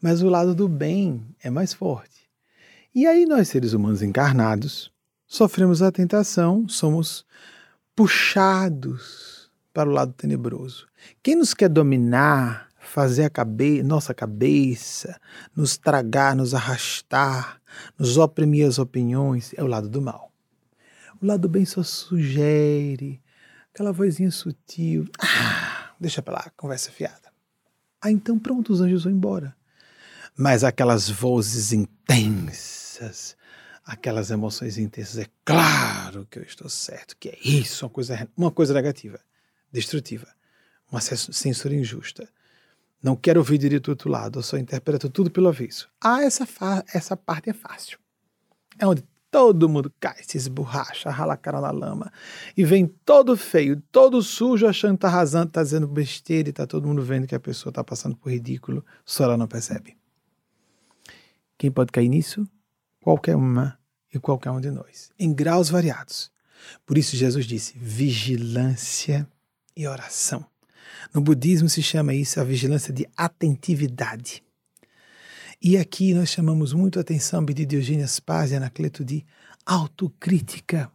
Mas o lado do bem é mais forte. E aí nós, seres humanos encarnados, sofremos a tentação, somos puxados para o lado tenebroso. Quem nos quer dominar, fazer a cabe nossa cabeça, nos tragar, nos arrastar, nos oprimir as opiniões, é o lado do mal. O lado do bem só sugere, aquela vozinha sutil. Ah, deixa pra lá, conversa fiada. Ah, então pronto, os anjos vão embora. Mas aquelas vozes intensas, aquelas emoções intensas, é claro que eu estou certo, que é isso, uma coisa, uma coisa negativa destrutiva, uma censura injusta. Não quero ouvir direito do outro lado, eu só interpreto tudo pelo avesso. Ah, essa, essa parte é fácil. É onde todo mundo cai, se esborracha, rala a cara na lama e vem todo feio, todo sujo, achando que tá arrasando, tá dizendo besteira e tá todo mundo vendo que a pessoa tá passando por ridículo, só ela não percebe. Quem pode cair nisso? Qualquer uma e qualquer um de nós, em graus variados. Por isso Jesus disse: vigilância e oração. No budismo se chama isso a vigilância de atentividade. E aqui nós chamamos muito a atenção de Diogênio Paz e Anacleto de autocrítica.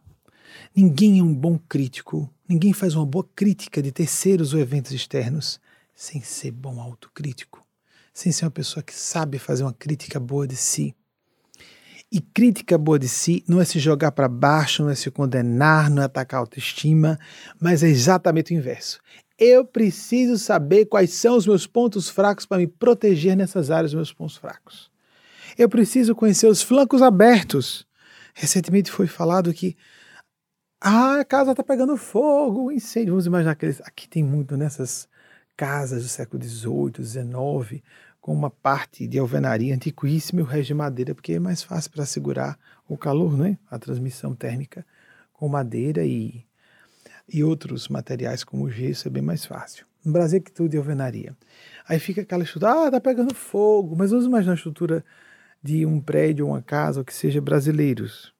Ninguém é um bom crítico, ninguém faz uma boa crítica de terceiros ou eventos externos sem ser bom autocrítico, sem ser uma pessoa que sabe fazer uma crítica boa de si. E crítica boa de si não é se jogar para baixo, não é se condenar, não é atacar a autoestima, mas é exatamente o inverso. Eu preciso saber quais são os meus pontos fracos para me proteger nessas áreas meus pontos fracos. Eu preciso conhecer os flancos abertos. Recentemente foi falado que ah, a casa está pegando fogo, incêndio. Vamos imaginar aqueles. Aqui tem muito nessas casas do século XVIII, XIX, com uma parte de alvenaria antiquíssima e o resto de madeira, porque é mais fácil para segurar o calor, né? a transmissão térmica com madeira e, e outros materiais como gesso é bem mais fácil. No Brasil é que tudo é alvenaria. Aí fica aquela estrutura, ah, tá pegando fogo, mas vamos imaginar a estrutura de um prédio uma casa, ou que seja brasileiros,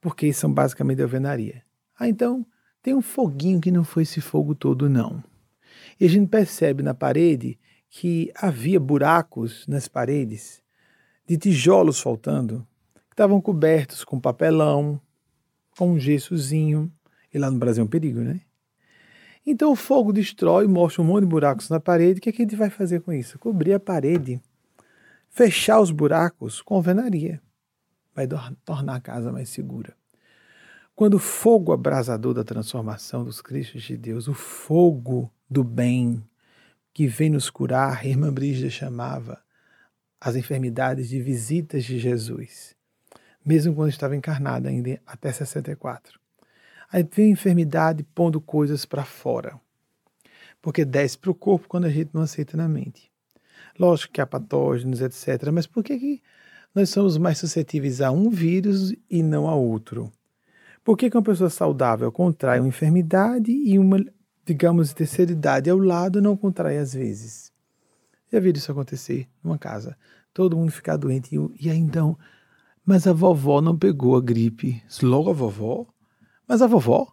porque são basicamente alvenaria. Ah, então tem um foguinho que não foi esse fogo todo, não. E a gente percebe na parede que havia buracos nas paredes de tijolos faltando, que estavam cobertos com papelão, com um gessozinho. E lá no Brasil é um perigo, né? Então o fogo destrói, mostra um monte de buracos na parede. O que, é que a gente vai fazer com isso? Cobrir a parede, fechar os buracos com alvenaria. Vai tornar a casa mais segura. Quando o fogo abrasador da transformação dos Cristos de Deus, o fogo do bem, que vem nos curar, irmã Brígida chamava as enfermidades de visitas de Jesus, mesmo quando estava encarnada ainda até 64. Aí vem a enfermidade pondo coisas para fora, porque desce para o corpo quando a gente não aceita na mente. Lógico que há patógenos, etc., mas por que, que nós somos mais suscetíveis a um vírus e não a outro? Por que, que uma pessoa saudável contrai uma enfermidade e uma digamos, de terceira idade ao lado não contrai às vezes. Já viram isso acontecer numa casa? Todo mundo ficar doente e, e aí então, mas a vovó não pegou a gripe. Logo a vovó? Mas a vovó,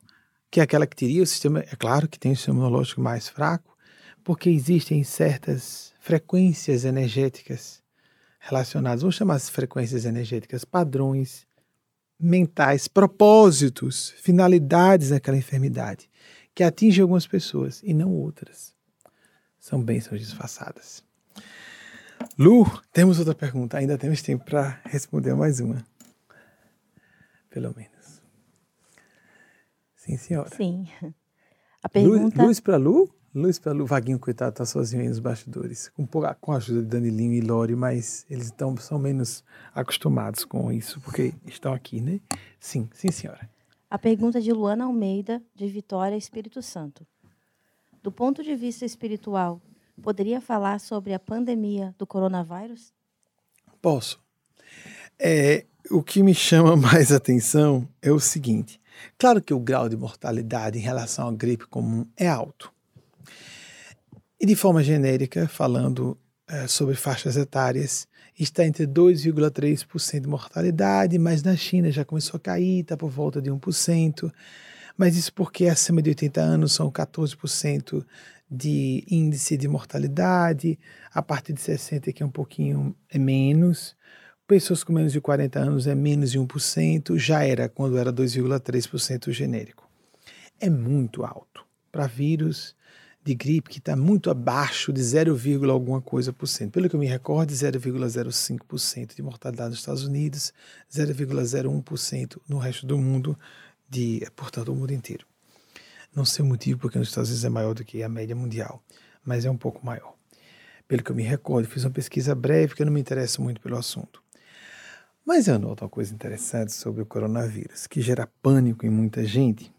que é aquela que teria o sistema, é claro que tem o sistema imunológico mais fraco, porque existem certas frequências energéticas relacionadas, vamos chamar as frequências energéticas, padrões mentais, propósitos, finalidades daquela enfermidade que atinge algumas pessoas e não outras. São bênçãos disfarçadas. Lu, temos outra pergunta. Ainda temos tempo para responder mais uma. Pelo menos. Sim, senhora. Sim. A pergunta... Luz para Lu? Luz para Lu. Vaguinho, coitado, está sozinho aí nos bastidores. Com, com a ajuda de Danilinho e Lori, mas eles estão, são menos acostumados com isso, porque estão aqui, né? Sim, sim, senhora. A pergunta de Luana Almeida, de Vitória, Espírito Santo. Do ponto de vista espiritual, poderia falar sobre a pandemia do coronavírus? Posso. É, o que me chama mais atenção é o seguinte: claro que o grau de mortalidade em relação à gripe comum é alto. E de forma genérica, falando é, sobre faixas etárias, está entre 2,3% de mortalidade, mas na China já começou a cair, está por volta de 1%. Mas isso porque acima de 80 anos são 14% de índice de mortalidade, a partir de 60 que é um pouquinho é menos. Pessoas com menos de 40 anos é menos de 1%, já era quando era 2,3% genérico. É muito alto. Para vírus, de gripe que está muito abaixo de 0, alguma coisa por cento. Pelo que eu me recordo, 0,05% de mortalidade nos Estados Unidos, 0,01% no resto do mundo, de, portanto, o mundo inteiro. Não sei o motivo porque nos Estados Unidos é maior do que a média mundial, mas é um pouco maior. Pelo que eu me recordo, fiz uma pesquisa breve que eu não me interesso muito pelo assunto. Mas eu noto uma coisa interessante sobre o coronavírus, que gera pânico em muita gente,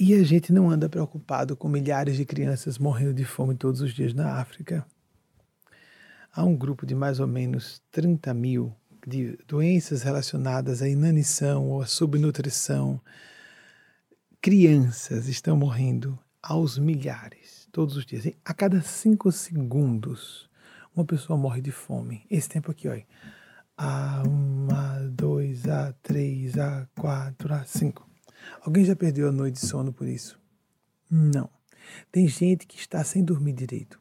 e a gente não anda preocupado com milhares de crianças morrendo de fome todos os dias na África. Há um grupo de mais ou menos 30 mil de doenças relacionadas à inanição ou à subnutrição. Crianças estão morrendo aos milhares todos os dias. A cada cinco segundos, uma pessoa morre de fome. Esse tempo aqui, olha. A1, A2, A3, A4, A5. Alguém já perdeu a noite de sono por isso? Não. Tem gente que está sem dormir direito.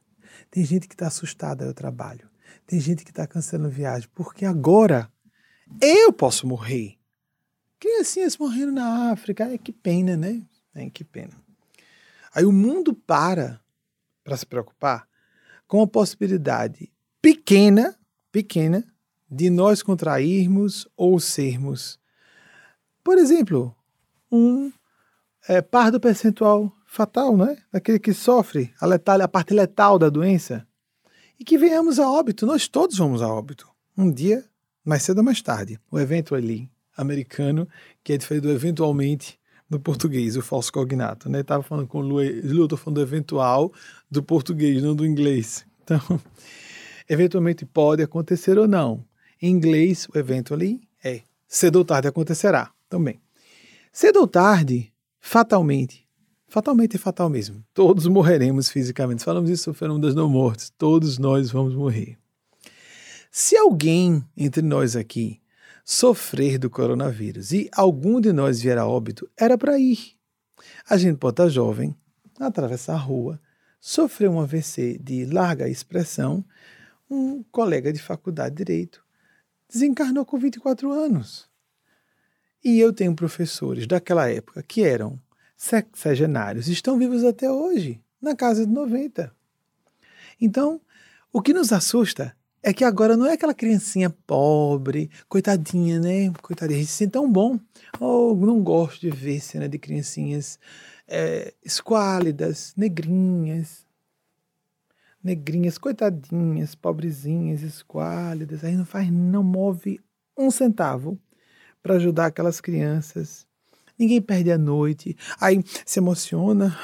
Tem gente que está assustada ao trabalho. Tem gente que está cancelando viagem. Porque agora eu posso morrer. Criancinhas morrendo na África. É que pena, né? É que pena. Aí o mundo para para se preocupar com a possibilidade pequena, pequena, de nós contrairmos ou sermos, por exemplo, um é, par do percentual fatal, não é? Daquele que sofre a, letal, a parte letal da doença. E que venhamos a óbito. Nós todos vamos a óbito. Um dia, mais cedo ou mais tarde. O evento ali, americano, que é diferente do eventualmente do português, o falso cognato. Né? Estava falando com o Lu, Lu falando do eventual do português, não do inglês. Então, eventualmente pode acontecer ou não. Em inglês, o evento ali é cedo ou tarde acontecerá também. Cedo ou tarde, fatalmente, fatalmente é fatal mesmo, todos morreremos fisicamente. Falamos isso no fenômeno das não mortes, todos nós vamos morrer. Se alguém entre nós aqui sofrer do coronavírus e algum de nós vier a óbito, era para ir. A gente pode estar jovem, atravessar a rua, sofrer um AVC de larga expressão, um colega de faculdade de direito desencarnou com 24 anos. E eu tenho professores daquela época que eram sexagenários, estão vivos até hoje, na casa de 90. Então, o que nos assusta é que agora não é aquela criancinha pobre, coitadinha, né? Coitadinha, a gente se sente tão bom. Oh, não gosto de ver cena de criancinhas é, esquálidas, negrinhas, negrinhas, coitadinhas, pobrezinhas, esquálidas, aí não faz, não move um centavo para ajudar aquelas crianças. Ninguém perde a noite, aí se emociona.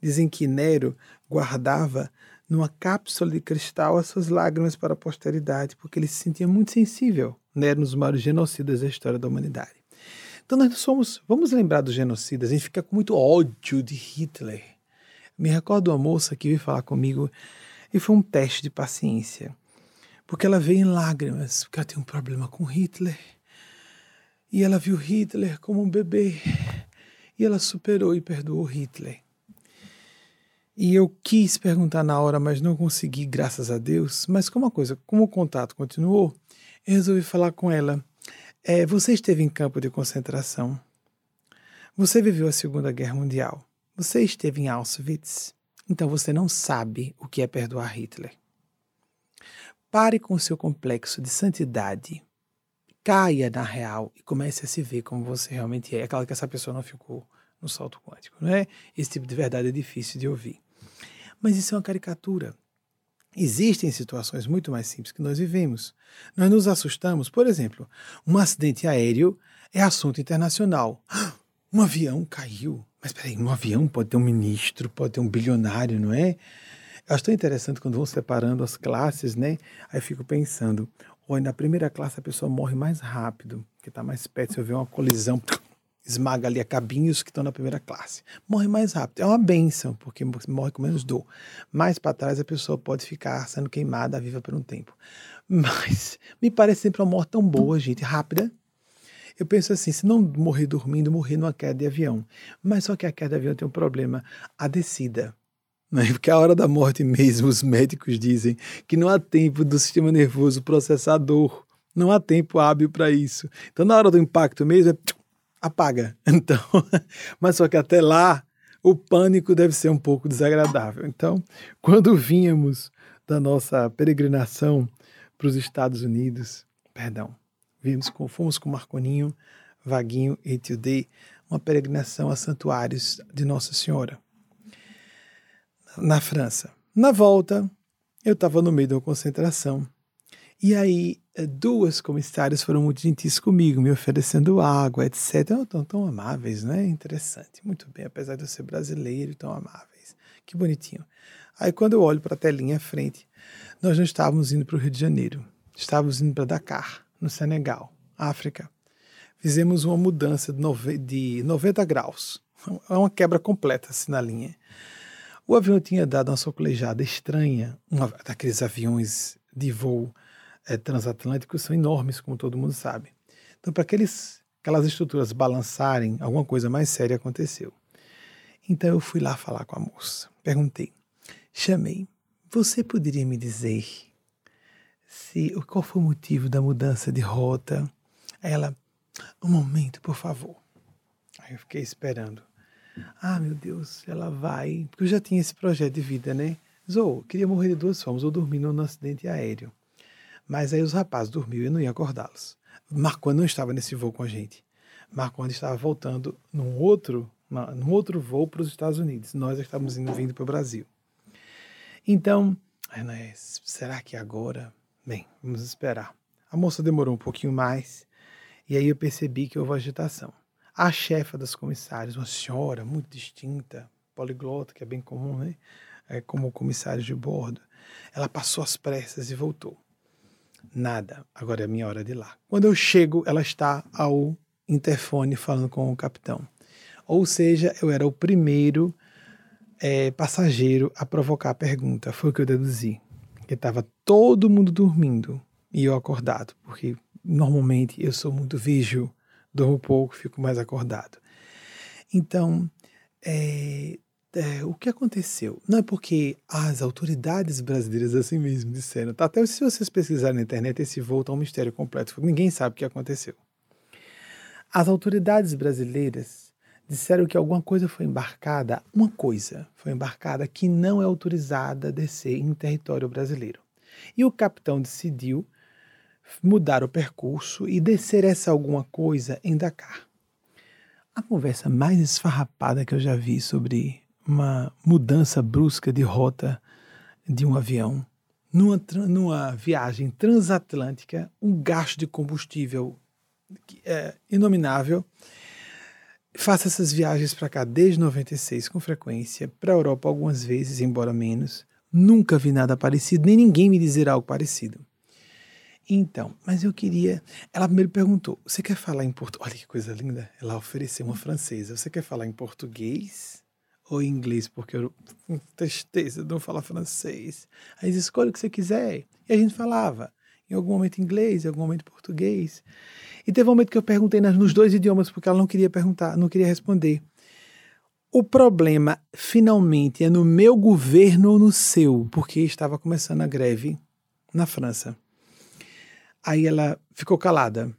Dizem que Nero guardava numa cápsula de cristal as suas lágrimas para a posteridade, porque ele se sentia muito sensível. Nero, nos maiores genocidas da história da humanidade. Então nós somos, vamos lembrar dos genocidas, a gente fica com muito ódio de Hitler me recordo uma moça que veio falar comigo e foi um teste de paciência. Porque ela veio em lágrimas, porque ela tem um problema com Hitler. E ela viu Hitler como um bebê. E ela superou e perdoou Hitler. E eu quis perguntar na hora, mas não consegui, graças a Deus. Mas como a coisa, como o contato continuou, eu resolvi falar com ela. É, você esteve em campo de concentração. Você viveu a Segunda Guerra Mundial. Você esteve em Auschwitz, então você não sabe o que é perdoar Hitler. Pare com o seu complexo de santidade. Caia na real e comece a se ver como você realmente é. É claro que essa pessoa não ficou no salto quântico, não é? Esse tipo de verdade é difícil de ouvir. Mas isso é uma caricatura. Existem situações muito mais simples que nós vivemos. Nós nos assustamos, por exemplo, um acidente aéreo é assunto internacional. Um avião caiu. Mas peraí, um avião pode ter um ministro, pode ter um bilionário, não é? Eu acho tão interessante quando vão separando as classes, né? Aí fico pensando, olha, na primeira classe a pessoa morre mais rápido, que está mais perto, se eu ver uma colisão, esmaga ali a cabine os que estão na primeira classe. Morre mais rápido. É uma benção, porque morre com menos dor. Mais para trás a pessoa pode ficar sendo queimada viva por um tempo. Mas me parece sempre uma morte tão boa, gente, rápida, eu penso assim, se não morrer dormindo, morrer numa queda de avião. Mas só que a queda de avião tem um problema, a descida. Né? Porque a hora da morte mesmo, os médicos dizem que não há tempo do sistema nervoso processar dor. Não há tempo hábil para isso. Então, na hora do impacto mesmo, é, apaga. Então, mas só que até lá, o pânico deve ser um pouco desagradável. Então, quando vínhamos da nossa peregrinação para os Estados Unidos, perdão, Vimos com, fomos com Marconinho, Vaguinho e Tildei, uma peregrinação a santuários de Nossa Senhora, na França. Na volta, eu estava no meio de uma concentração. E aí, eh, duas comissárias foram muito gentis comigo, me oferecendo água, etc. Tão, tão amáveis, né? Interessante. Muito bem, apesar de eu ser brasileiro, tão amáveis. Que bonitinho. Aí, quando eu olho para a telinha à frente, nós não estávamos indo para o Rio de Janeiro, estávamos indo para Dakar no Senegal, África. Fizemos uma mudança de, nove, de 90 graus. É uma quebra completa assim na linha. O avião tinha dado uma socolejada estranha, uma daqueles aviões de voo é, transatlânticos são enormes, como todo mundo sabe. Então, para aqueles, aquelas estruturas balançarem, alguma coisa mais séria aconteceu. Então, eu fui lá falar com a moça. Perguntei, chamei, você poderia me dizer se qual foi o motivo da mudança de rota. ela, um momento, por favor. Aí eu fiquei esperando. Ah, meu Deus, ela vai. Porque eu já tinha esse projeto de vida, né? Zou, queria morrer de duas formas, ou dormir num acidente aéreo. Mas aí os rapazes dormiam e eu não ia acordá-los. Marco não estava nesse voo com a gente. Marco estava voltando num outro num outro voo para os Estados Unidos. Nós estávamos indo vindo para o Brasil. Então, será que agora? Bem, vamos esperar. A moça demorou um pouquinho mais e aí eu percebi que houve agitação. A chefa das comissárias, uma senhora muito distinta, poliglota, que é bem comum, né? É, como comissário de bordo, ela passou às pressas e voltou. Nada, agora é a minha hora de ir lá. Quando eu chego, ela está ao interfone falando com o capitão. Ou seja, eu era o primeiro é, passageiro a provocar a pergunta. Foi o que eu deduzi. Que estava todo mundo dormindo e eu acordado, porque normalmente eu sou muito vígil, durmo pouco, fico mais acordado. Então, é, é, o que aconteceu? Não é porque as autoridades brasileiras assim mesmo disseram, tá? até se vocês pesquisarem na internet, esse voo tá um mistério completo, ninguém sabe o que aconteceu. As autoridades brasileiras disseram que alguma coisa foi embarcada, uma coisa foi embarcada que não é autorizada a descer em território brasileiro. E o capitão decidiu mudar o percurso e descer essa alguma coisa em Dakar. A conversa mais esfarrapada que eu já vi sobre uma mudança brusca de rota de um avião numa, numa viagem transatlântica, um gasto de combustível é, inominável faço essas viagens para cá desde 96 com frequência, para a Europa algumas vezes, embora menos. Nunca vi nada parecido, nem ninguém me dizer algo parecido. Então, mas eu queria. Ela primeiro perguntou: você quer falar em português? Olha que coisa linda. Ela ofereceu uma francesa. Você quer falar em português ou em inglês? Porque eu tenho tristeza não falar francês. Aí diz: escolhe o que você quiser. E a gente falava. Em algum momento inglês, em algum momento português. E teve um momento que eu perguntei nos dois idiomas, porque ela não queria perguntar, não queria responder. O problema, finalmente, é no meu governo ou no seu, porque estava começando a greve na França. Aí ela ficou calada.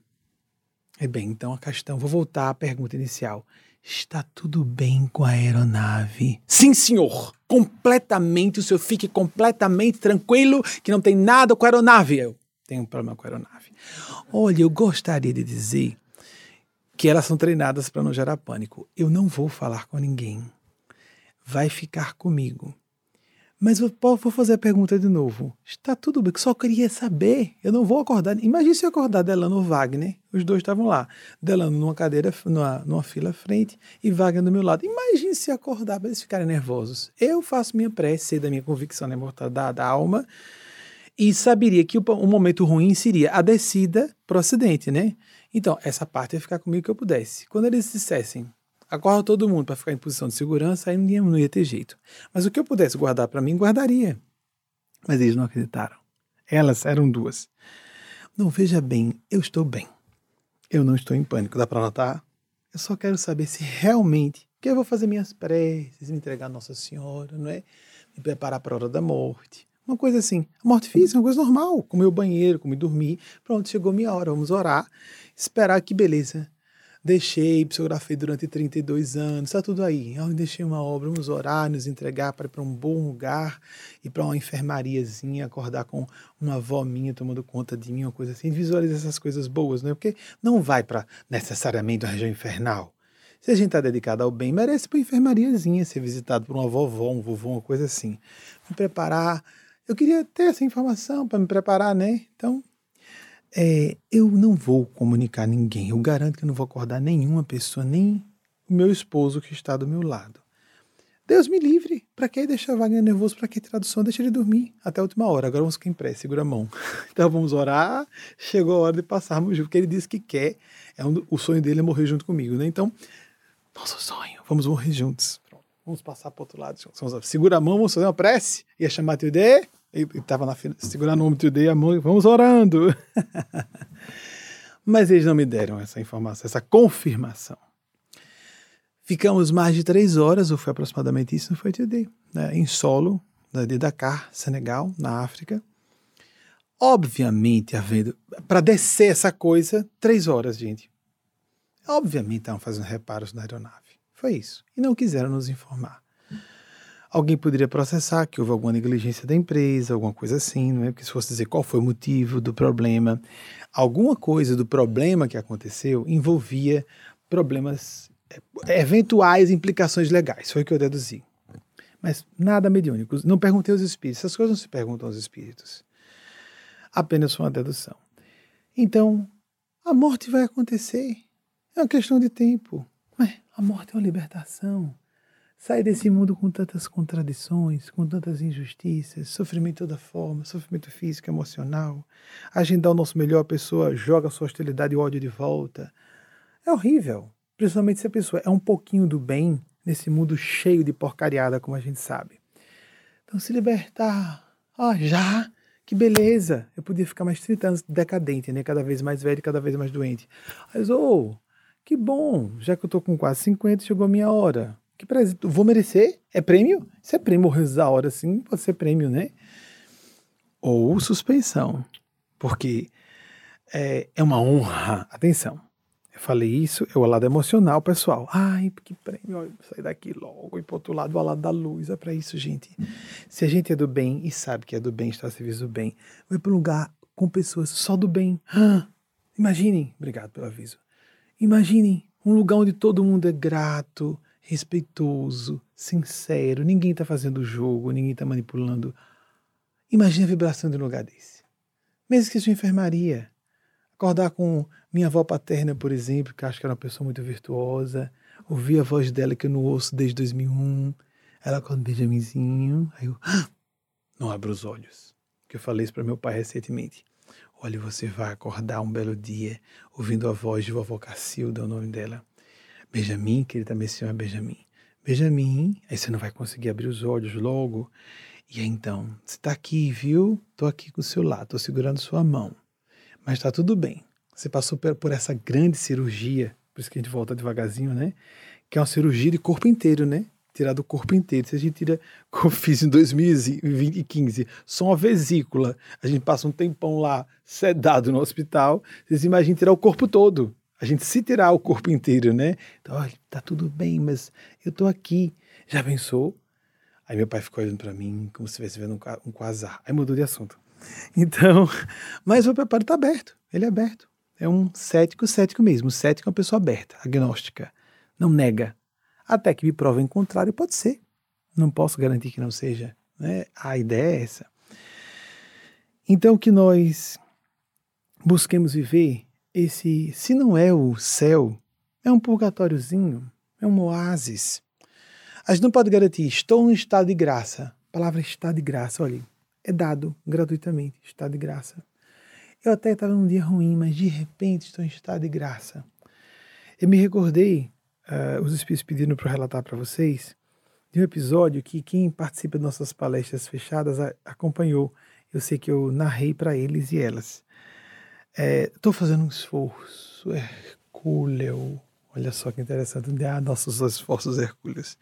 É bem, então a questão, vou voltar à pergunta inicial. Está tudo bem com a aeronave? Sim, senhor. Completamente, o senhor fique completamente tranquilo que não tem nada com a aeronave. Eu tenho um problema com a aeronave. Olha, eu gostaria de dizer que elas são treinadas para não gerar pânico. Eu não vou falar com ninguém. Vai ficar comigo. Mas eu vou fazer a pergunta de novo. Está tudo bem, só queria saber. Eu não vou acordar. Imagine se eu acordar Delano Wagner. Os dois estavam lá. Delano numa cadeira, numa, numa fila à frente e Wagner do meu lado. Imagine se acordar para eles ficarem nervosos. Eu faço minha prece, sei da minha convicção na imortalidade da alma e saberia que o, o momento ruim seria a descida para o acidente, né? Então, essa parte ia ficar comigo que eu pudesse. Quando eles dissessem, acorda todo mundo para ficar em posição de segurança, aí não ia, não ia ter jeito. Mas o que eu pudesse guardar para mim, guardaria. Mas eles não acreditaram. Elas eram duas. Não, veja bem, eu estou bem. Eu não estou em pânico, dá para notar? Eu só quero saber se realmente que eu vou fazer minhas preces, me entregar a Nossa Senhora, não é? Me preparar para a hora da morte. Uma coisa assim. A morte física uma coisa normal. Comer o banheiro, comer dormir. Pronto, chegou minha hora, vamos orar. Esperar que beleza. Deixei, psicografei durante 32 anos, está tudo aí. Eu deixei uma obra, vamos orar, nos entregar para um bom lugar e para uma enfermariazinha, acordar com uma avó minha tomando conta de mim, uma coisa assim. Visualiza essas coisas boas, né? Porque não vai para necessariamente uma região infernal. Se a gente está dedicado ao bem, merece para uma enfermariazinha ser visitado por uma vovó, um vovô, uma coisa assim. Me preparar eu queria ter essa informação para me preparar, né? Então, é, eu não vou comunicar ninguém. Eu garanto que não vou acordar nenhuma pessoa, nem meu esposo que está do meu lado. Deus me livre. Para que deixar Wagner nervoso? Para que tradução? Deixa ele dormir até a última hora. Agora vamos ficar em pré, segura a mão. Então vamos orar. Chegou a hora de passarmos junto, porque ele disse que quer. É um, o sonho dele é morrer junto comigo, né? Então, nosso sonho, vamos morrer juntos. Vamos passar para outro lado. Segura a mão, vamos fazer uma prece. Ia chamar teu D. Estava segurando o nome teu D, a mão, vamos orando. Mas eles não me deram essa informação, essa confirmação. Ficamos mais de três horas, ou foi aproximadamente isso, não foi D, né, em solo, né, de Dakar, Senegal, na África. Obviamente, havendo. Para descer essa coisa, três horas, gente. Obviamente estavam fazendo reparos na aeronave. Foi isso. E não quiseram nos informar. Alguém poderia processar que houve alguma negligência da empresa, alguma coisa assim, não é? Porque se fosse dizer qual foi o motivo do problema, alguma coisa do problema que aconteceu envolvia problemas eventuais implicações legais, foi o que eu deduzi. Mas nada mediúnico. Não perguntei aos espíritos. Essas coisas não se perguntam aos espíritos. Apenas foi uma dedução. Então, a morte vai acontecer. É uma questão de tempo. Mas a morte é uma libertação. Sair desse mundo com tantas contradições, com tantas injustiças, sofrimento de toda forma, sofrimento físico, emocional. Agendar o nosso melhor, a pessoa joga sua hostilidade e ódio de volta. É horrível. Principalmente se a pessoa é um pouquinho do bem nesse mundo cheio de porcariada, como a gente sabe. Então, se libertar. Ah, já? Que beleza! Eu podia ficar mais 30 anos decadente, né? Cada vez mais velho, cada vez mais doente. Mas, oh, que bom! Já que eu tô com quase 50, chegou a minha hora. Que presente. Vou merecer? É prêmio? Se é prêmio morrer da hora assim, pode ser prêmio, né? Ou suspensão. Porque é, é uma honra. Atenção. Eu falei isso, é o lado emocional, pessoal. Ai, que prêmio, sair daqui logo e para outro lado, ao lado da luz. É para isso, gente. Se a gente é do bem e sabe que é do bem, está a serviço do bem, vai para um lugar com pessoas só do bem. Ah, imaginem, obrigado pelo aviso. Imaginem um lugar onde todo mundo é grato, respeitoso, sincero, ninguém está fazendo jogo, ninguém está manipulando. Imagine a vibração de um lugar desse. Mesmo que seja enfermaria. Acordar com minha avó paterna, por exemplo, que acho que era uma pessoa muito virtuosa, ouvir a voz dela que eu não ouço desde 2001. Ela com um Benjaminzinho, aí eu ah, não abro os olhos. Que eu falei isso para meu pai recentemente. Olha, você vai acordar um belo dia ouvindo a voz de vovó Cacilda, o nome dela. Benjamin, que ele também se chama Benjamin. Benjamin, aí você não vai conseguir abrir os olhos logo. E aí então, você está aqui, viu? Estou aqui com o seu lado, estou segurando sua mão. Mas está tudo bem. Você passou por essa grande cirurgia, por isso que a gente volta devagarzinho, né? Que é uma cirurgia de corpo inteiro, né? Tirar do corpo inteiro. Se a gente tira, como eu fiz em 2015, só uma vesícula, a gente passa um tempão lá sedado no hospital, vocês imaginam tirar o corpo todo. A gente se tirar o corpo inteiro, né? Então, olha, tá tudo bem, mas eu tô aqui. Já pensou? Aí meu pai ficou olhando para mim como se estivesse vendo um, quasar. Aí mudou de assunto. Então, mas o preparo está aberto. Ele é aberto. É um cético, cético mesmo. O cético é uma pessoa aberta, agnóstica. Não nega. Até que me provem contrário, pode ser. Não posso garantir que não seja. Né? A ideia é essa. Então, que nós busquemos viver esse, se não é o céu, é um purgatóriozinho, é um oásis. A gente não pode garantir, estou no estado de graça. A palavra estado de graça, olha, é dado gratuitamente, estado de graça. Eu até estava num dia ruim, mas de repente estou em estado de graça. Eu me recordei, uh, os espíritos pedindo para relatar para vocês, de um episódio que quem participa de nossas palestras fechadas a, acompanhou. Eu sei que eu narrei para eles e elas. Estou é, fazendo um esforço hercúleo. Olha só que interessante. Ah, nossos esforços hercúleos.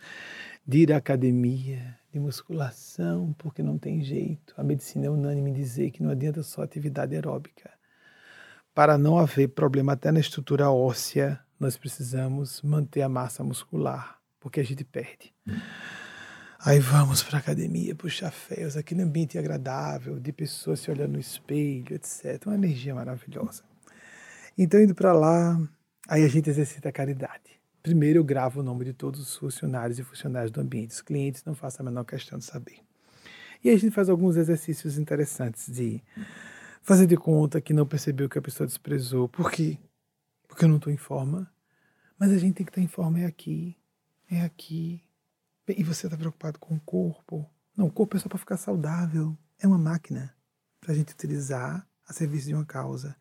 De ir à academia, de musculação, porque não tem jeito. A medicina é unânime dizer que não adianta só atividade aeróbica. Para não haver problema até na estrutura óssea, nós precisamos manter a massa muscular, porque a gente perde. Aí vamos para a academia, puxar ferros, aquele ambiente agradável, de pessoas se olhando no espelho, etc. Uma energia maravilhosa. Então, indo para lá, aí a gente exercita a caridade. Primeiro, eu gravo o nome de todos os funcionários e funcionários do ambiente. Os clientes não façam a menor questão de saber. E aí a gente faz alguns exercícios interessantes de fazer de conta que não percebeu que a pessoa desprezou. Por quê? Porque eu não estou em forma. Mas a gente tem que estar em forma é aqui, é aqui, e você está preocupado com o corpo? Não, o corpo é só para ficar saudável. É uma máquina para a gente utilizar a serviço de uma causa.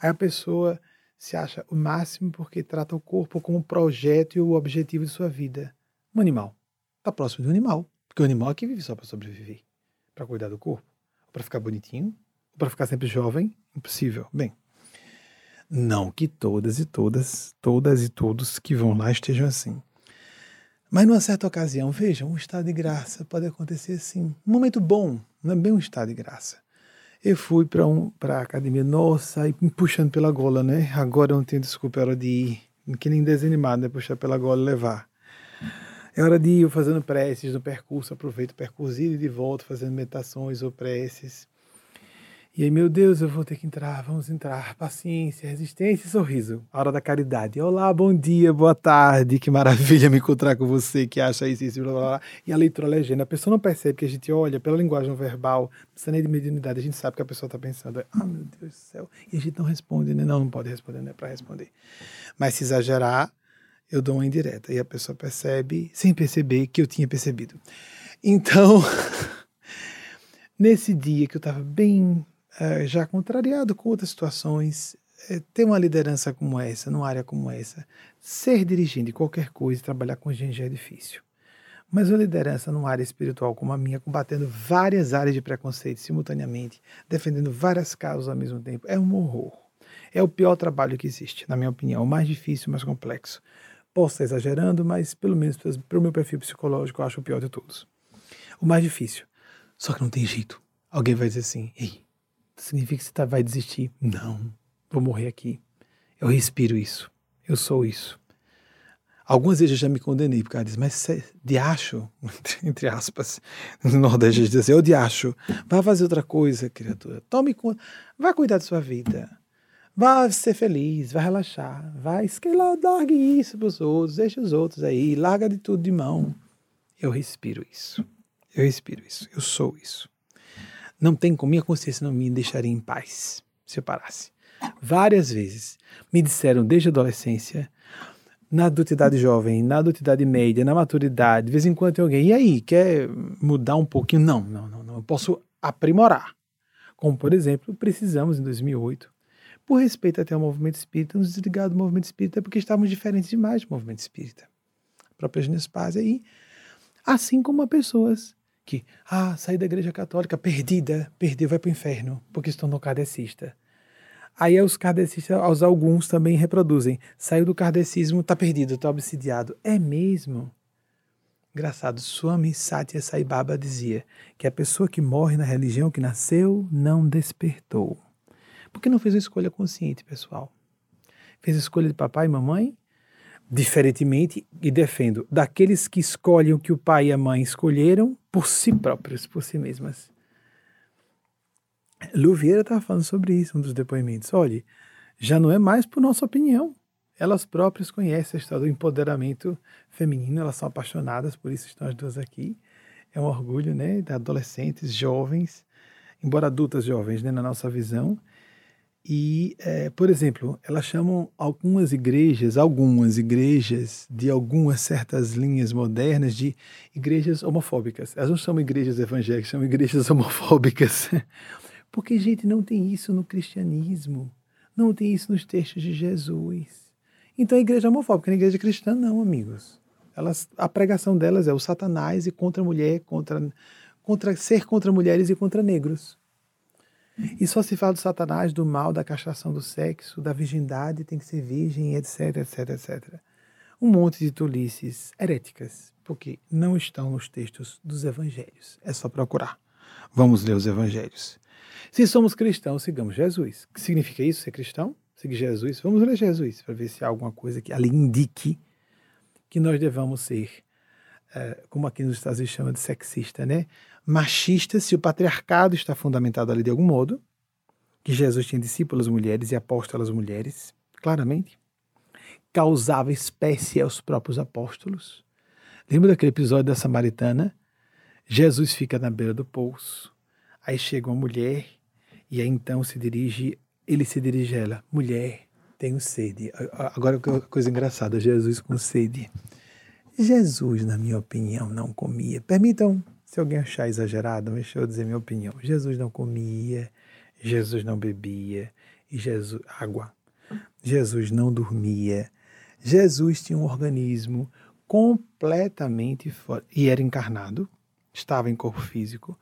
Aí a pessoa se acha o máximo porque trata o corpo como o projeto e o objetivo de sua vida. Um animal. Está próximo do animal. Porque o animal aqui vive só para sobreviver. Para cuidar do corpo. Para ficar bonitinho. Para ficar sempre jovem. Impossível. Bem, não que todas e todas, todas e todos que vão lá estejam assim. Mas numa certa ocasião, vejam, um estado de graça pode acontecer assim. Um momento bom, não é bem um estado de graça. Eu fui para um, a academia, nossa, e me puxando pela gola, né? Agora eu não tenho desculpa, é hora de ir. Que nem desanimado, né? Puxar pela gola e levar. É hora de ir eu fazendo preces no percurso, aproveito o percurso e de volta, fazendo meditações ou preces. E aí, meu Deus, eu vou ter que entrar, vamos entrar. Paciência, resistência e sorriso. A hora da caridade. Olá, bom dia, boa tarde. Que maravilha me encontrar com você que acha isso, isso, blá, blá, blá. E a leitura legenda. A pessoa não percebe que a gente olha pela linguagem verbal, não precisa nem de mediunidade, a gente sabe que a pessoa está pensando. Ah, meu Deus do céu. E a gente não responde, né? Não, não pode responder, não é para responder. Mas se exagerar, eu dou uma indireta. E a pessoa percebe, sem perceber, que eu tinha percebido. Então, nesse dia que eu estava bem é, já contrariado com outras situações, é, ter uma liderança como essa, numa área como essa, ser dirigente de qualquer coisa, trabalhar com gente já é difícil. Mas uma liderança numa área espiritual como a minha, combatendo várias áreas de preconceito simultaneamente, defendendo várias causas ao mesmo tempo, é um horror. É o pior trabalho que existe, na minha opinião, o mais difícil, o mais complexo. Posso estar exagerando, mas pelo menos para o meu perfil psicológico, eu acho o pior de todos. O mais difícil. Só que não tem jeito. Alguém vai dizer assim: ei, significa que você tá, vai desistir. Não, vou morrer aqui. Eu respiro isso. Eu sou isso. Algumas vezes eu já me condenei por causa disso, mas de acho, entre aspas, no Nordeste diz assim, eu de acho, vai fazer outra coisa, criatura. Tome conta, vai cuidar da sua vida. Vai ser feliz, vai relaxar, vai, lá, largue isso para os outros, deixa os outros aí, larga de tudo de mão. Eu respiro isso. Eu respiro isso. Eu sou isso. Não tem como, minha consciência não me deixaria em paz se eu parasse. Várias vezes me disseram desde a adolescência, na adultidade jovem, na adultidade média, na maturidade, de vez em quando tem alguém, e aí, quer mudar um pouquinho? Não, não, não, não. Eu posso aprimorar. Como, por exemplo, precisamos em 2008, por respeito até ao movimento espírita, nos desligar do movimento espírita porque estávamos diferentes demais do movimento espírita. A própria Gênesis Paz aí. Assim como pessoas que, ah, saí da igreja católica, perdida, perdeu, vai para o inferno, porque se tornou kardecista. Aí os kardecistas, aos alguns também reproduzem, saiu do kardecismo, está perdido, está obsidiado. É mesmo? Engraçado, Swami Satya Sai Baba dizia que a pessoa que morre na religião que nasceu não despertou. Porque não fez uma escolha consciente, pessoal. Fez a escolha de papai e mamãe, diferentemente, e defendo, daqueles que escolhem o que o pai e a mãe escolheram por si próprios, por si mesmas. Lu Vieira estava falando sobre isso, um dos depoimentos. Olha, já não é mais por nossa opinião. Elas próprias conhecem a história do empoderamento feminino, elas são apaixonadas, por isso estão as duas aqui. É um orgulho, né, de adolescentes, jovens, embora adultas jovens, né, na nossa visão, e, é, por exemplo, elas chamam algumas igrejas, algumas igrejas de algumas certas linhas modernas de igrejas homofóbicas. Elas não chamam igrejas evangélicas, chamam igrejas homofóbicas. Porque, gente, não tem isso no cristianismo. Não tem isso nos textos de Jesus. Então, a igreja homofóbica, a igreja cristã, não, amigos. Elas, a pregação delas é o satanás e contra a mulher, contra, contra ser contra mulheres e contra negros. E só se fala do Satanás, do mal, da castração do sexo, da virgindade, tem que ser virgem, etc, etc, etc. Um monte de tolices heréticas, porque não estão nos textos dos evangelhos. É só procurar. Vamos ler os evangelhos. Se somos cristãos, sigamos Jesus. O que significa isso, ser cristão? Seguir Jesus? Vamos ler Jesus, para ver se há alguma coisa que ali indique que nós devamos ser, eh, como aqui nos Estados Unidos chama de sexista, né? Machista se o patriarcado está fundamentado ali de algum modo, que Jesus tinha discípulos mulheres e apóstolas mulheres, claramente, causava espécie aos próprios apóstolos. Lembra daquele episódio da Samaritana? Jesus fica na beira do poço, aí chega uma mulher e aí então se dirige, ele se dirige a ela, mulher, tenho sede. Agora coisa engraçada, Jesus com sede. Jesus, na minha opinião, não comia. Permitam se alguém achar exagerado, deixa eu dizer minha opinião. Jesus não comia, Jesus não bebia, e Jesus água. Jesus não dormia. Jesus tinha um organismo completamente fora, e era encarnado, estava em corpo físico,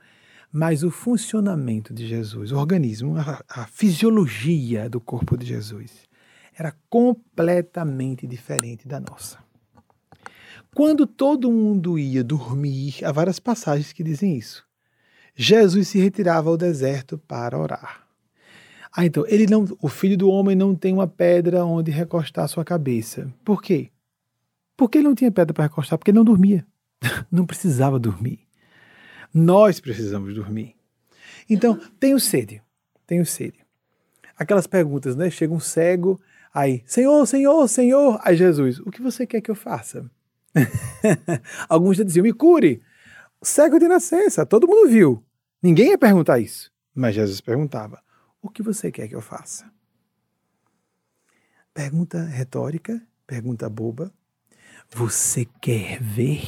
mas o funcionamento de Jesus, o organismo, a, a fisiologia do corpo de Jesus era completamente diferente da nossa. Quando todo mundo ia dormir, há várias passagens que dizem isso. Jesus se retirava ao deserto para orar. Ah, então, ele não, o filho do homem não tem uma pedra onde recostar sua cabeça. Por quê? Porque ele não tinha pedra para recostar, porque ele não dormia. não precisava dormir. Nós precisamos dormir. Então, tenho sede. tenho sede. Aquelas perguntas, né? Chega um cego, aí, Senhor, Senhor, Senhor. Aí Jesus, o que você quer que eu faça? Alguns já diziam, me cure. Cego de nascença, todo mundo viu. Ninguém ia perguntar isso. Mas Jesus perguntava, o que você quer que eu faça? Pergunta retórica, pergunta boba. Você quer ver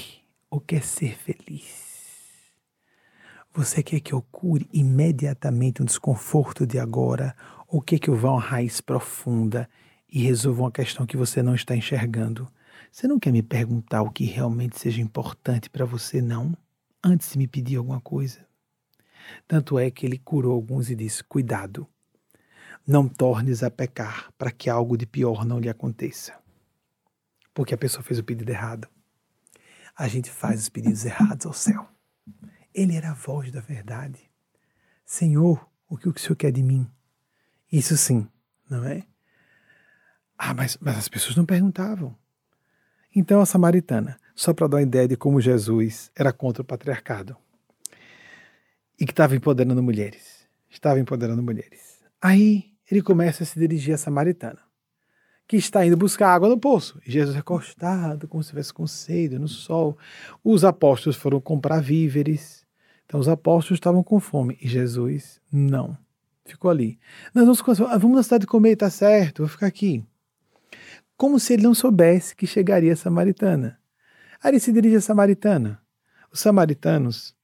ou quer ser feliz? Você quer que eu cure imediatamente um desconforto de agora ou quer que eu vá a uma raiz profunda e resolva uma questão que você não está enxergando? Você não quer me perguntar o que realmente seja importante para você, não? Antes de me pedir alguma coisa. Tanto é que ele curou alguns e disse: Cuidado, não tornes a pecar para que algo de pior não lhe aconteça. Porque a pessoa fez o pedido errado. A gente faz os pedidos errados ao céu. Ele era a voz da verdade. Senhor, o que o Senhor quer de mim? Isso sim, não é? Ah, mas, mas as pessoas não perguntavam. Então a samaritana, só para dar uma ideia de como Jesus era contra o patriarcado e que estava empoderando mulheres. Estava empoderando mulheres. Aí ele começa a se dirigir à samaritana, que está indo buscar água no poço. Jesus recostado, como se estivesse com sede, no sol. Os apóstolos foram comprar víveres. Então os apóstolos estavam com fome e Jesus não. Ficou ali. Nós vamos, ah, vamos na cidade comer, tá certo, vou ficar aqui. Como se ele não soubesse que chegaria a samaritana. Aí se dirige à samaritana. Os samaritanos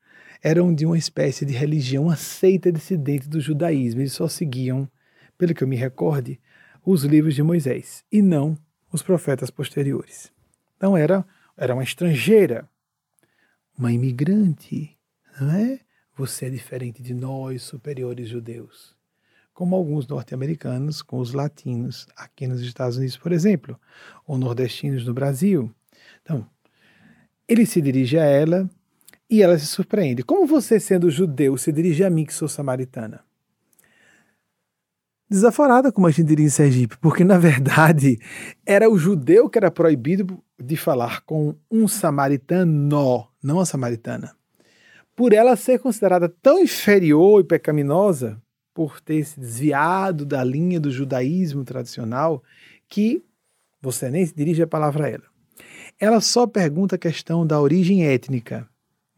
eram de uma espécie de religião, uma seita dissidente do judaísmo. Eles só seguiam, pelo que eu me recorde, os livros de Moisés e não os profetas posteriores. Então era, era uma estrangeira, uma imigrante, não é? Você é diferente de nós, superiores judeus. Como alguns norte-americanos com os latinos aqui nos Estados Unidos, por exemplo, ou nordestinos no Brasil. Então, ele se dirige a ela e ela se surpreende. Como você, sendo judeu, se dirige a mim, que sou samaritana? Desaforada, como a gente diria em Sergipe, porque na verdade era o judeu que era proibido de falar com um samaritano, não a samaritana por ela ser considerada tão inferior e pecaminosa, por ter se desviado da linha do judaísmo tradicional, que você nem se dirige a palavra a ela. Ela só pergunta a questão da origem étnica.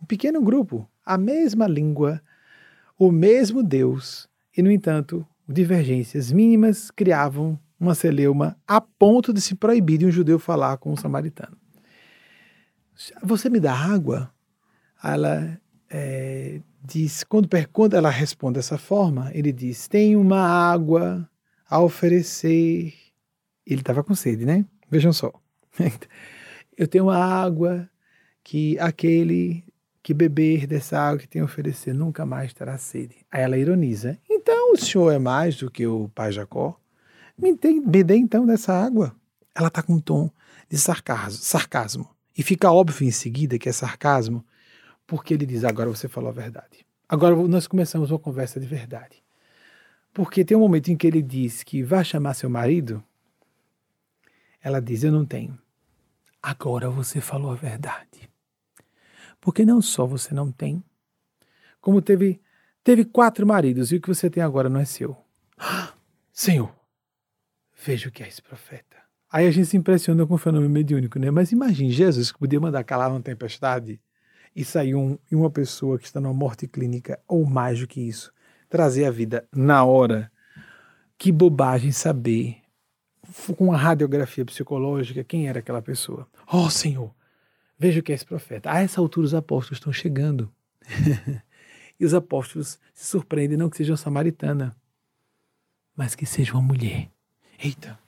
Um pequeno grupo, a mesma língua, o mesmo Deus, e, no entanto, divergências mínimas criavam uma celeuma a ponto de se proibir de um judeu falar com um samaritano. Você me dá água? Ela é, diz, quando, quando ela responde dessa forma, ele diz: Tem uma água a oferecer. Ele estava com sede, né? Vejam só. Eu tenho uma água que aquele que beber dessa água que tem a oferecer nunca mais terá sede. Aí ela ironiza: Então o senhor é mais do que o pai Jacó? Me, tem, me então dessa água. Ela está com um tom de sarcasmo, sarcasmo. E fica óbvio em seguida que é sarcasmo, porque ele diz: agora você falou a verdade. Agora nós começamos uma conversa de verdade. Porque tem um momento em que ele diz que vai chamar seu marido. Ela diz: Eu não tenho. Agora você falou a verdade. Porque não só você não tem, como teve, teve quatro maridos e o que você tem agora não é seu. Senhor, veja o que é esse profeta. Aí a gente se impressiona com o fenômeno mediúnico, né? Mas imagine Jesus que podia mandar calar uma tempestade e sair um, uma pessoa que está numa morte clínica, ou mais do que isso, trazer a vida na hora. Que bobagem saber, com uma radiografia psicológica, quem era aquela pessoa. Oh, Senhor, veja o que é esse profeta. A essa altura os apóstolos estão chegando. e os apóstolos se surpreendem, não que seja uma samaritana, mas que seja uma mulher. Eita,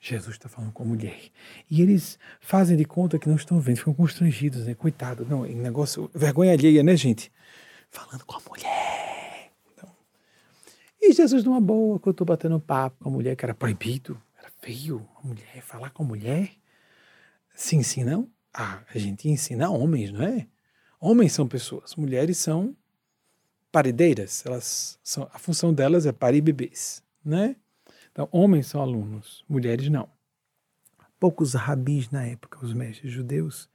Jesus está falando com a mulher. E eles fazem de conta que não estão vendo, ficam constrangidos, né? Coitado, não, é negócio, vergonha alheia, né, gente? Falando com a mulher. Então, e Jesus, numa boa, que eu estou batendo papo com a mulher, que era proibido, era feio, a mulher, falar com a mulher. Se ensinam, ah, a gente ensina homens, não é? Homens são pessoas, mulheres são parideiras, elas são, a função delas é parir bebês, né? Então, homens são alunos, mulheres não. Poucos rabis na época, os mestres judeus,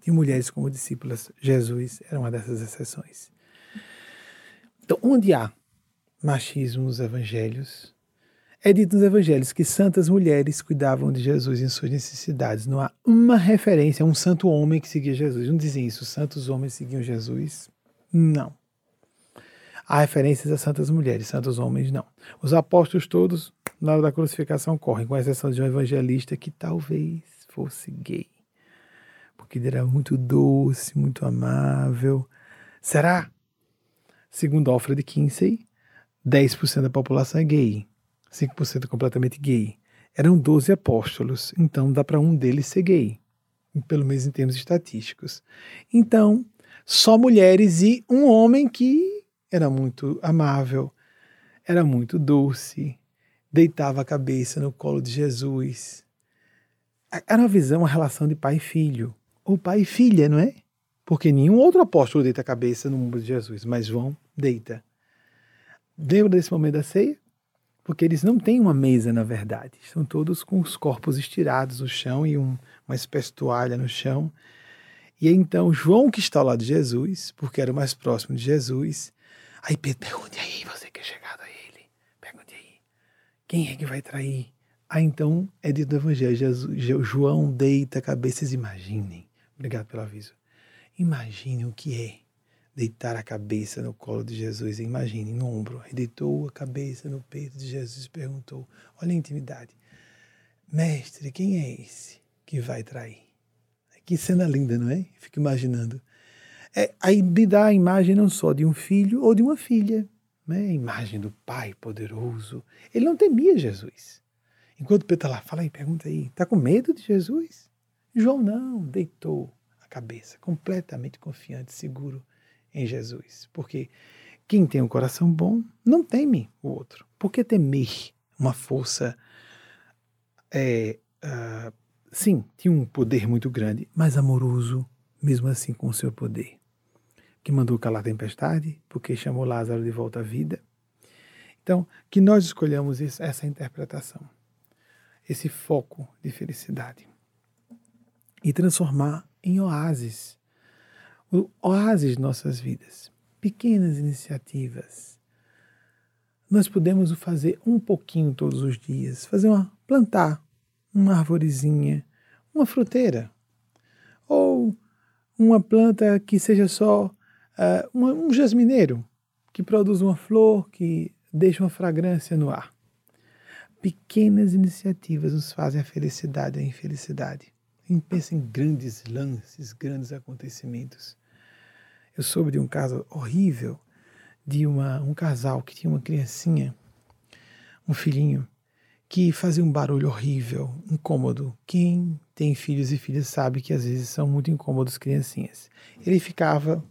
tinham mulheres como discípulas. Jesus era uma dessas exceções. Então, onde há machismo nos evangelhos. É dito nos evangelhos que santas mulheres cuidavam de Jesus em suas necessidades. Não há uma referência a um santo homem que seguia Jesus. Não dizem isso, santos homens seguiam Jesus. Não. Há referências a santas mulheres, santos homens não. Os apóstolos todos, na hora da crucificação, correm, com exceção de um evangelista que talvez fosse gay. Porque ele era muito doce, muito amável. Será? Segundo Alfred Kinsey, 10% da população é gay, 5% completamente gay. Eram 12 apóstolos, então dá para um deles ser gay, pelo menos em termos estatísticos. Então, só mulheres e um homem que era muito amável, era muito doce, deitava a cabeça no colo de Jesus. Era uma visão, uma relação de pai e filho, ou pai e filha, não é? Porque nenhum outro apóstolo deita a cabeça no ombro de Jesus, mas João deita. Lembra desse momento da ceia? Porque eles não têm uma mesa, na verdade. Estão todos com os corpos estirados no chão e um, uma espécie de toalha no chão. E então João, que está ao lado de Jesus, porque era o mais próximo de Jesus, aí Pedro, pergunte aí, você que é chegado a ele, pergunte aí, quem é que vai trair? Aí então é dito no Evangelho, Jesus, João deita a cabeça, imaginem, obrigado pelo aviso, imaginem o que é deitar a cabeça no colo de Jesus. Imagine, no ombro. Ele deitou a cabeça no peito de Jesus e perguntou: Olha a intimidade. Mestre, quem é esse que vai trair? Que cena linda, não é? Fico imaginando. É, aí me dá a imagem não só de um filho ou de uma filha, né? imagem do Pai poderoso. Ele não temia Jesus. Enquanto Pedro está lá, fala aí, pergunta aí, está com medo de Jesus? João não, deitou a cabeça, completamente confiante, seguro em Jesus. Porque quem tem um coração bom não teme o outro. Por que temer uma força? É, uh, sim, tinha um poder muito grande, mas amoroso, mesmo assim com o seu poder. Que mandou calar a tempestade, porque chamou Lázaro de volta à vida. Então, que nós escolhamos essa interpretação, esse foco de felicidade. E transformar em oásis. Oásis de nossas vidas, pequenas iniciativas. Nós podemos fazer um pouquinho todos os dias, fazer uma plantar uma arvorezinha, uma fruteira, ou uma planta que seja só uh, um jasmineiro, que produz uma flor que deixa uma fragrância no ar. Pequenas iniciativas nos fazem a felicidade e a infelicidade. Gente pensa em grandes lances, grandes acontecimentos. Eu soube de um caso horrível de uma, um casal que tinha uma criancinha, um filhinho, que fazia um barulho horrível, incômodo. Quem tem filhos e filhas sabe que às vezes são muito incômodos criancinhas. Ele ficava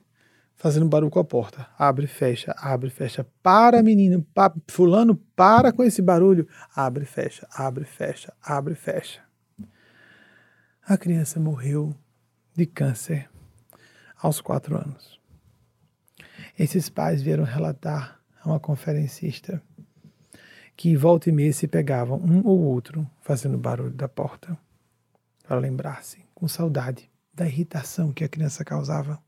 fazendo barulho com a porta. Abre, fecha, abre, fecha. Para, menino. Pa, fulano, para com esse barulho. Abre, fecha, abre, fecha, abre, fecha. A criança morreu de câncer aos quatro anos. Esses pais vieram relatar a uma conferencista que volta e meia se pegavam um ou outro fazendo barulho da porta para lembrar-se com saudade da irritação que a criança causava.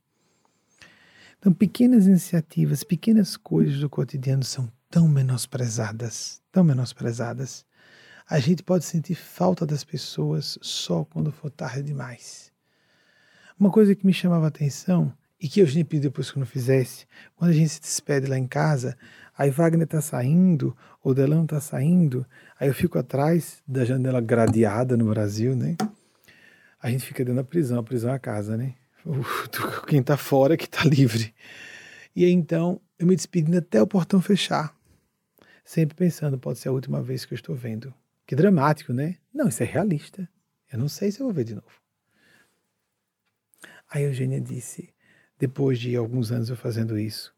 Então, pequenas iniciativas, pequenas coisas do cotidiano são tão menosprezadas, tão menosprezadas. A gente pode sentir falta das pessoas só quando for tarde demais. Uma coisa que me chamava a atenção e que eu tinha pedido depois que eu não fizesse, quando a gente se despede lá em casa, aí Wagner tá saindo, o Delão tá saindo, aí eu fico atrás da janela gradeada no Brasil, né? A gente fica dentro da prisão, a prisão é a casa, né? Quem tá fora é que tá livre. E aí então, eu me despedindo até o portão fechar, sempre pensando, pode ser a última vez que eu estou vendo. Que dramático, né? Não, isso é realista. Eu não sei se eu vou ver de novo. Aí a Eugênia disse: depois de alguns anos eu fazendo isso.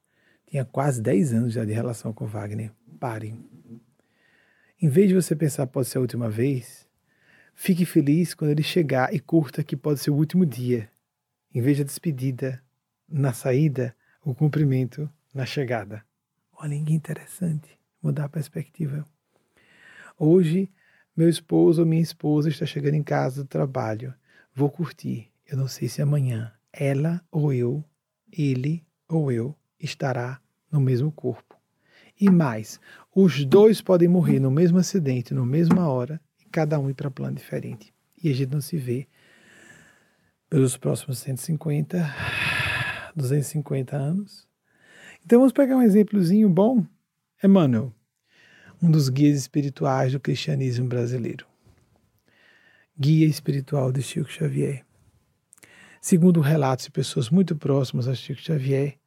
Tinha quase 10 anos já de relação com Wagner. Pare. Em vez de você pensar pode ser a última vez, fique feliz quando ele chegar e curta que pode ser o último dia. Em vez da despedida na saída, o cumprimento na chegada. Olha que interessante mudar a perspectiva. Hoje, meu esposo ou minha esposa está chegando em casa do trabalho. Vou curtir. Eu não sei se amanhã ela ou eu ele ou eu estará no mesmo corpo. E mais, os dois podem morrer no mesmo acidente, na mesma hora, e cada um ir para plano diferente. E a gente não se vê pelos próximos 150, 250 anos. Então vamos pegar um exemplozinho bom. Emmanuel, um dos guias espirituais do cristianismo brasileiro. Guia espiritual de Chico Xavier. Segundo relatos de pessoas muito próximas a Chico Xavier,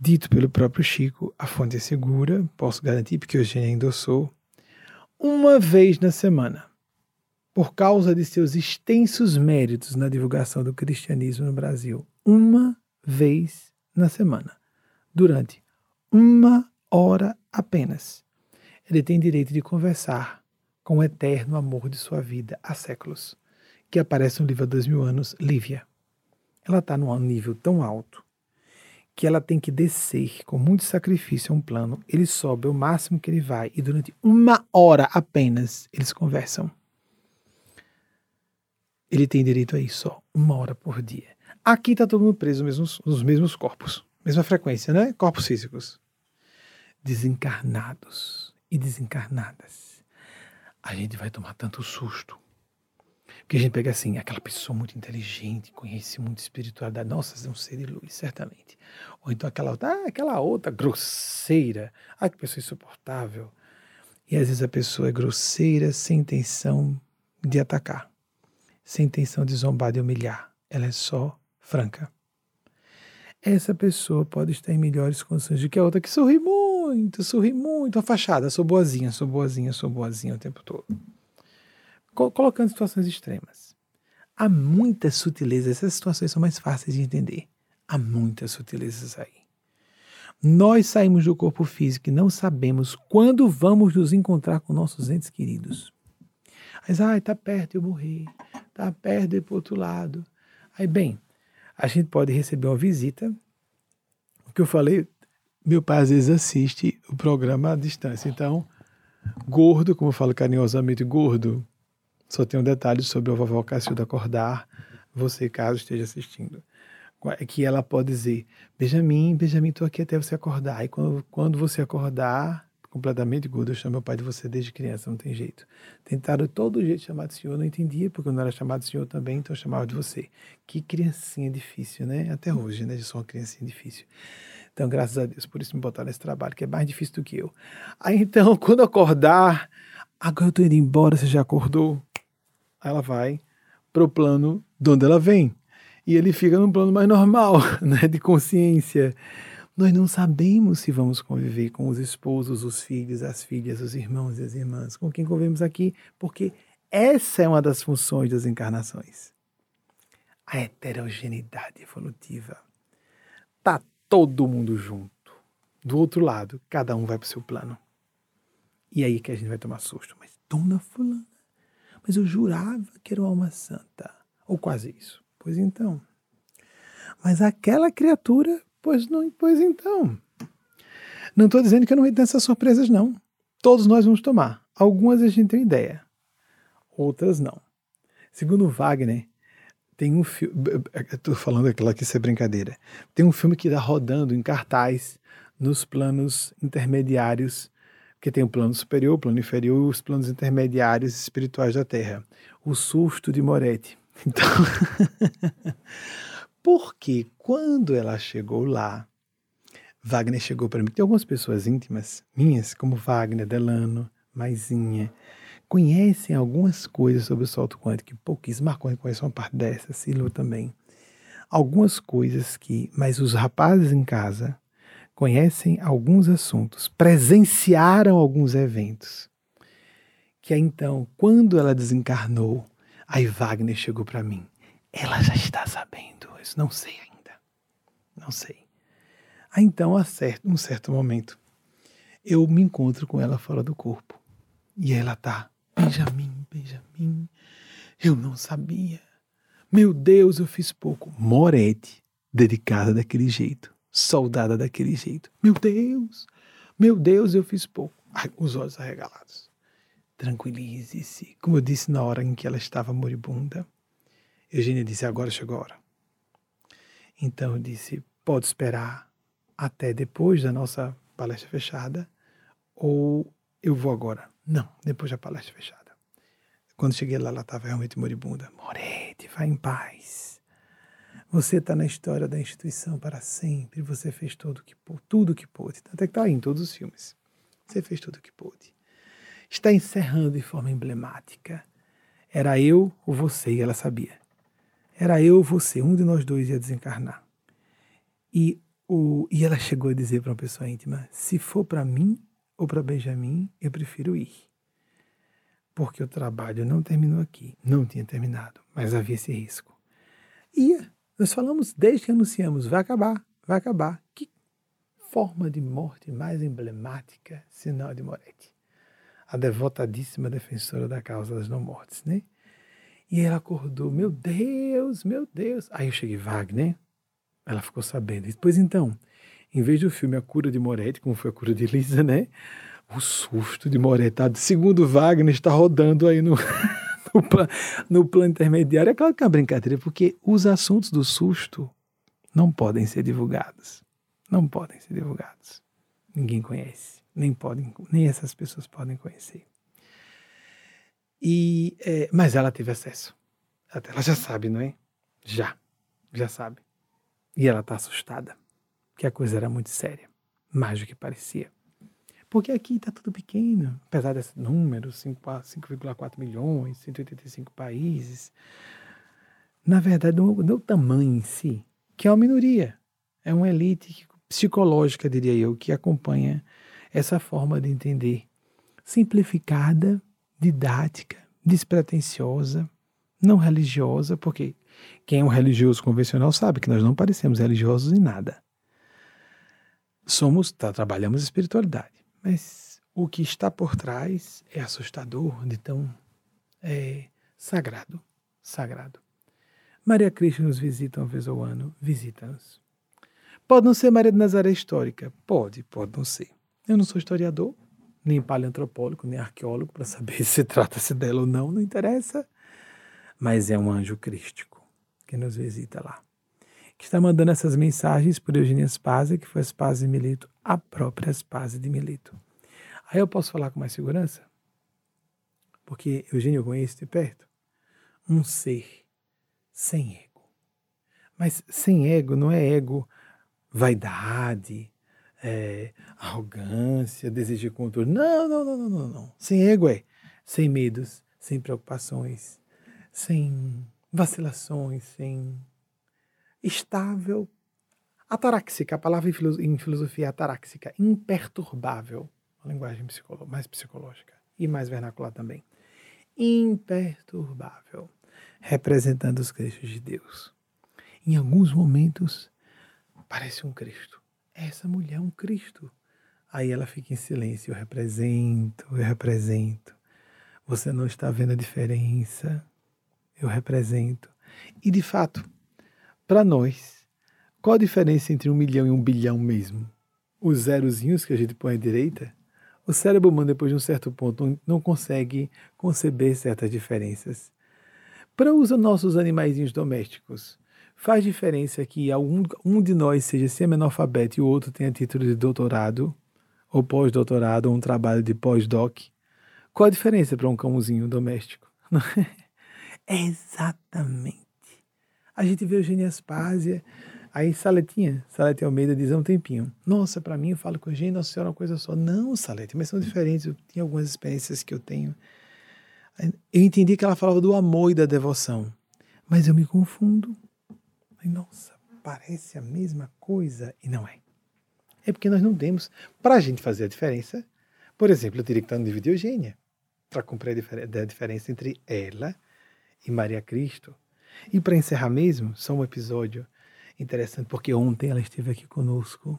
dito pelo próprio Chico, a fonte é segura, posso garantir, porque eu já endossou, uma vez na semana, por causa de seus extensos méritos na divulgação do cristianismo no Brasil, uma vez na semana, durante uma hora apenas. Ele tem direito de conversar com o eterno amor de sua vida há séculos, que aparece no livro há dois mil anos, Lívia. Ela está num nível tão alto que ela tem que descer com muito sacrifício a um plano. Ele sobe o máximo que ele vai e durante uma hora apenas eles conversam. Ele tem direito a isso, só uma hora por dia. Aqui está todo mundo preso mesmos, nos mesmos corpos, mesma frequência, né? Corpos físicos. Desencarnados e desencarnadas. A gente vai tomar tanto susto. Porque a gente pega assim, aquela pessoa muito inteligente, conhece muito espiritualidade, nossa, é um ser de luz, certamente. Ou então aquela ah, aquela outra grosseira, ah, que pessoa insuportável. E às vezes a pessoa é grosseira sem intenção de atacar sem intenção de zombar, de humilhar. Ela é só franca. Essa pessoa pode estar em melhores condições do que a outra que sorri muito, sorri muito, a fachada, sou boazinha, sou boazinha, sou boazinha o tempo todo. Colocando situações extremas. Há muitas sutilezas, essas situações são mais fáceis de entender. Há muitas sutilezas aí. Nós saímos do corpo físico e não sabemos quando vamos nos encontrar com nossos entes queridos. Mas, ai, tá perto eu morrer, tá perto ir para outro lado. Aí, bem, a gente pode receber uma visita. O que eu falei, meu pai às vezes assiste o programa à distância. Então, gordo, como eu falo carinhosamente, gordo, só tem um detalhe sobre a vovó Cacilda acordar, você caso esteja assistindo. É que ela pode dizer, Benjamin, Benjamin, estou aqui até você acordar. E quando, quando você acordar, completamente gordo. Eu chamo meu pai de você desde criança, não tem jeito. Tentaram todo jeito chamar de senhor, não entendia, porque eu não era chamado de senhor também, então eu chamava de você. Que criancinha difícil, né? Até hoje, né? Eu sou uma criancinha difícil. Então, graças a Deus, por isso me botaram nesse trabalho, que é mais difícil do que eu. Aí, então, quando acordar, agora eu tô indo embora, você já acordou? Aí ela vai pro plano de onde ela vem. E ele fica num plano mais normal, né? De consciência. Nós não sabemos se vamos conviver com os esposos, os filhos, as filhas, os irmãos e as irmãs, com quem convivemos aqui, porque essa é uma das funções das encarnações. A heterogeneidade evolutiva. Tá todo mundo junto. Do outro lado, cada um vai para o seu plano. E aí que a gente vai tomar susto. Mas, dona fulana, mas eu jurava que era uma alma santa. Ou quase isso. Pois então. Mas aquela criatura Pois, não, pois então. Não estou dizendo que eu não vou ter essas surpresas, não. Todos nós vamos tomar. Algumas a gente tem ideia, outras não. Segundo Wagner, tem um filme. Estou falando aquilo aqui, isso é brincadeira. Tem um filme que está rodando em cartaz nos planos intermediários, que tem o plano superior, o plano inferior e os planos intermediários espirituais da Terra. O susto de Moretti. Então. Porque quando ela chegou lá, Wagner chegou para mim. Tem algumas pessoas íntimas minhas, como Wagner, Delano, Maisinha, conhecem algumas coisas sobre o salto quântico, pouquíssimas. Marconi conhece uma parte dessa, Silo também. Algumas coisas que, mas os rapazes em casa conhecem alguns assuntos, presenciaram alguns eventos. Que aí, então, quando ela desencarnou, aí Wagner chegou para mim. Ela já está sabendo isso. Não sei ainda. Não sei. Aí então, a certo, um certo momento, eu me encontro com ela fora do corpo. E ela tá, Benjamin, Benjamin, eu não sabia. Meu Deus, eu fiz pouco. Moretti, dedicada daquele jeito, soldada daquele jeito. Meu Deus, meu Deus, eu fiz pouco. Os olhos arregalados. Tranquilize-se. Como eu disse na hora em que ela estava moribunda, Eugênia disse: Agora chegou a hora. Então eu disse: Pode esperar até depois da nossa palestra fechada, ou eu vou agora. Não, depois da palestra fechada. Quando cheguei lá, ela estava realmente moribunda. Moretti, vai em paz. Você está na história da instituição para sempre. Você fez tudo que tudo que pôde. Até que está aí em todos os filmes. Você fez tudo que pôde. Está encerrando de forma emblemática. Era eu ou você, e ela sabia. Era eu ou você, um de nós dois ia desencarnar. E, o, e ela chegou a dizer para uma pessoa íntima: se for para mim ou para Benjamin, eu prefiro ir. Porque o trabalho não terminou aqui. Não tinha terminado, mas havia esse risco. Ia. Nós falamos desde que anunciamos: vai acabar, vai acabar. Que forma de morte mais emblemática, a de Moretti? A devotadíssima defensora da causa das não mortes, né? E ela acordou, meu Deus, meu Deus. Aí eu cheguei, Wagner, ela ficou sabendo. E depois então, em vez do filme A Cura de Moretti, como foi a cura de Lisa, né? O susto de Moretti, tá? segundo Wagner, está rodando aí no, no, plano, no plano intermediário. É claro que é uma brincadeira, porque os assuntos do susto não podem ser divulgados. Não podem ser divulgados. Ninguém conhece, nem podem, nem essas pessoas podem conhecer. E, é, mas ela teve acesso. Ela já sabe, não é? Já, já sabe. E ela está assustada, que a coisa era muito séria, mais do que parecia. Porque aqui está tudo pequeno, apesar desse número, 5,4 milhões, 185 países. Na verdade, não, não o tamanho em si, que é uma minoria. É uma elite psicológica, diria eu, que acompanha essa forma de entender simplificada, didática, despretensiosa, não religiosa, porque quem é um religioso convencional sabe que nós não parecemos religiosos em nada. Somos, tá, trabalhamos espiritualidade, mas o que está por trás é assustador, de tão é, sagrado, sagrado. Maria Cristo nos visita uma vez ao ano, visita-nos. Pode não ser Maria de Nazaré histórica, pode, pode não ser. Eu não sou historiador, nem paleantropólogo, nem arqueólogo para saber se trata-se dela ou não, não interessa. Mas é um anjo crístico que nos visita lá. Que está mandando essas mensagens por Eugênia Spazia, que foi a Spazia de Milito, a própria Spazia de Milito. Aí eu posso falar com mais segurança? Porque Eugênia eu conheço de perto. Um ser sem ego. Mas sem ego não é ego vaidade, é, arrogância, desejo de controle. Não, não, não, não, não, não. Sem ego é sem medos, sem preocupações, sem vacilações, sem estável, ataráxica, a palavra em filosofia é ataráxica, imperturbável, uma linguagem mais psicológica e mais vernacular também. Imperturbável, representando os Cristos de Deus. Em alguns momentos, parece um Cristo essa mulher é um Cristo. Aí ela fica em silêncio, eu represento, eu represento. Você não está vendo a diferença, eu represento. E de fato, para nós, qual a diferença entre um milhão e um bilhão mesmo? Os zerozinhos que a gente põe à direita? O cérebro humano, depois de um certo ponto, não consegue conceber certas diferenças. Para os nossos animaizinhos domésticos, Faz diferença que um, um de nós seja semi-analfabeto e o outro tenha título de doutorado, ou pós-doutorado, ou um trabalho de pós-doc. Qual a diferença para um cãozinho doméstico? É exatamente. A gente vê Eugênia Aspásia, aí Saletinha, Salete Almeida diz há um tempinho, nossa, para mim eu falo com Eugênia, Nossa Senhora é uma coisa só. Não, Salete, mas são diferentes, eu tenho algumas experiências que eu tenho. Eu entendi que ela falava do amor e da devoção, mas eu me confundo. Nossa, parece a mesma coisa e não é. É porque nós não temos. Para a gente fazer a diferença, por exemplo, eu teria que estar no livro de Eugênia para compreender a diferença entre ela e Maria Cristo. E para encerrar mesmo, só um episódio interessante, porque ontem ela esteve aqui conosco,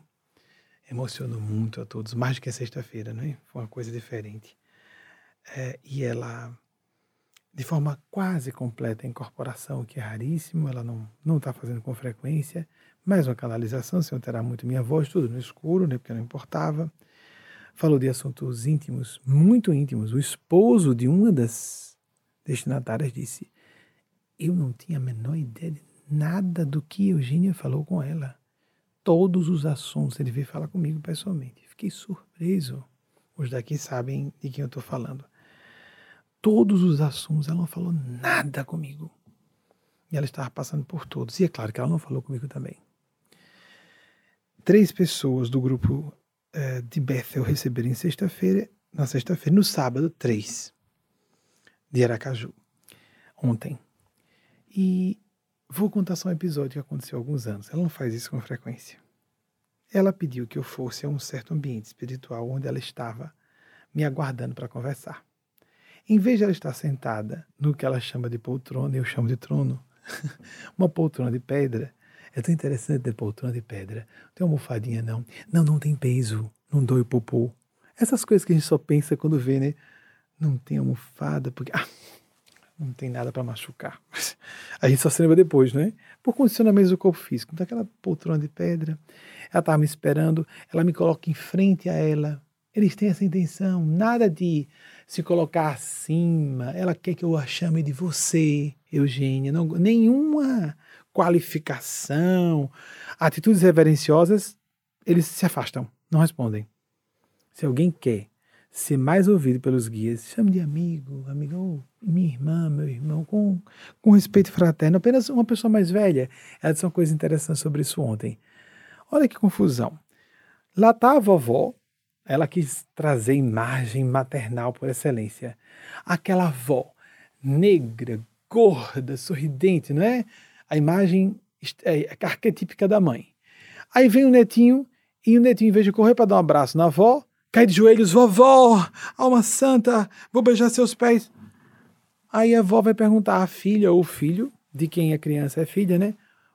emocionou muito a todos, mais do que a sexta-feira, não é? Foi uma coisa diferente. É, e ela de forma quase completa a incorporação, que é raríssimo, ela não está fazendo com frequência, mais uma canalização, sem alterar muito minha voz, tudo no escuro, né, porque não importava. Falou de assuntos íntimos, muito íntimos. O esposo de uma das destinatárias disse: Eu não tinha a menor ideia de nada do que Eugênia falou com ela. todos os assuntos ele veio falar comigo pessoalmente. Fiquei surpreso. Os daqui sabem de quem eu estou falando. Todos os assuntos, ela não falou nada comigo. E ela estava passando por todos. E é claro que ela não falou comigo também. Três pessoas do grupo uh, de Bethel receberam em sexta-feira, na sexta-feira, no sábado, três de Aracaju, ontem. E vou contar só um episódio que aconteceu há alguns anos. Ela não faz isso com frequência. Ela pediu que eu fosse a um certo ambiente espiritual onde ela estava me aguardando para conversar. Em vez de ela estar sentada no que ela chama de poltrona, eu chamo de trono, uma poltrona de pedra, é tão interessante ter poltrona de pedra. Não tem almofadinha, não. Não, não tem peso. Não dói o popô. Essas coisas que a gente só pensa quando vê, né? Não tem almofada, porque. Ah, não tem nada para machucar. A gente só se lembra depois, né? Por condicionamento do corpo físico. Então, aquela poltrona de pedra, ela estava me esperando, ela me coloca em frente a ela. Eles têm essa intenção, nada de se colocar acima. Ela quer que eu a chame de você, Eugênia. Não, nenhuma qualificação, atitudes reverenciosas, eles se afastam, não respondem. Se alguém quer ser mais ouvido pelos guias, chame de amigo, amigo, minha irmã, meu irmão, com, com respeito fraterno, apenas uma pessoa mais velha. Ela disse uma coisa interessante sobre isso ontem. Olha que confusão. Lá está a vovó, ela quis trazer imagem maternal por excelência. Aquela avó negra, gorda, sorridente, não é? a imagem é, arquetípica da mãe. Aí vem o netinho, e o netinho, em vez de correr para dar um abraço na avó, cai de joelhos, vovó, alma santa, vou beijar seus pés. Aí a avó vai perguntar à filha ou filho, de quem a criança é filha, né?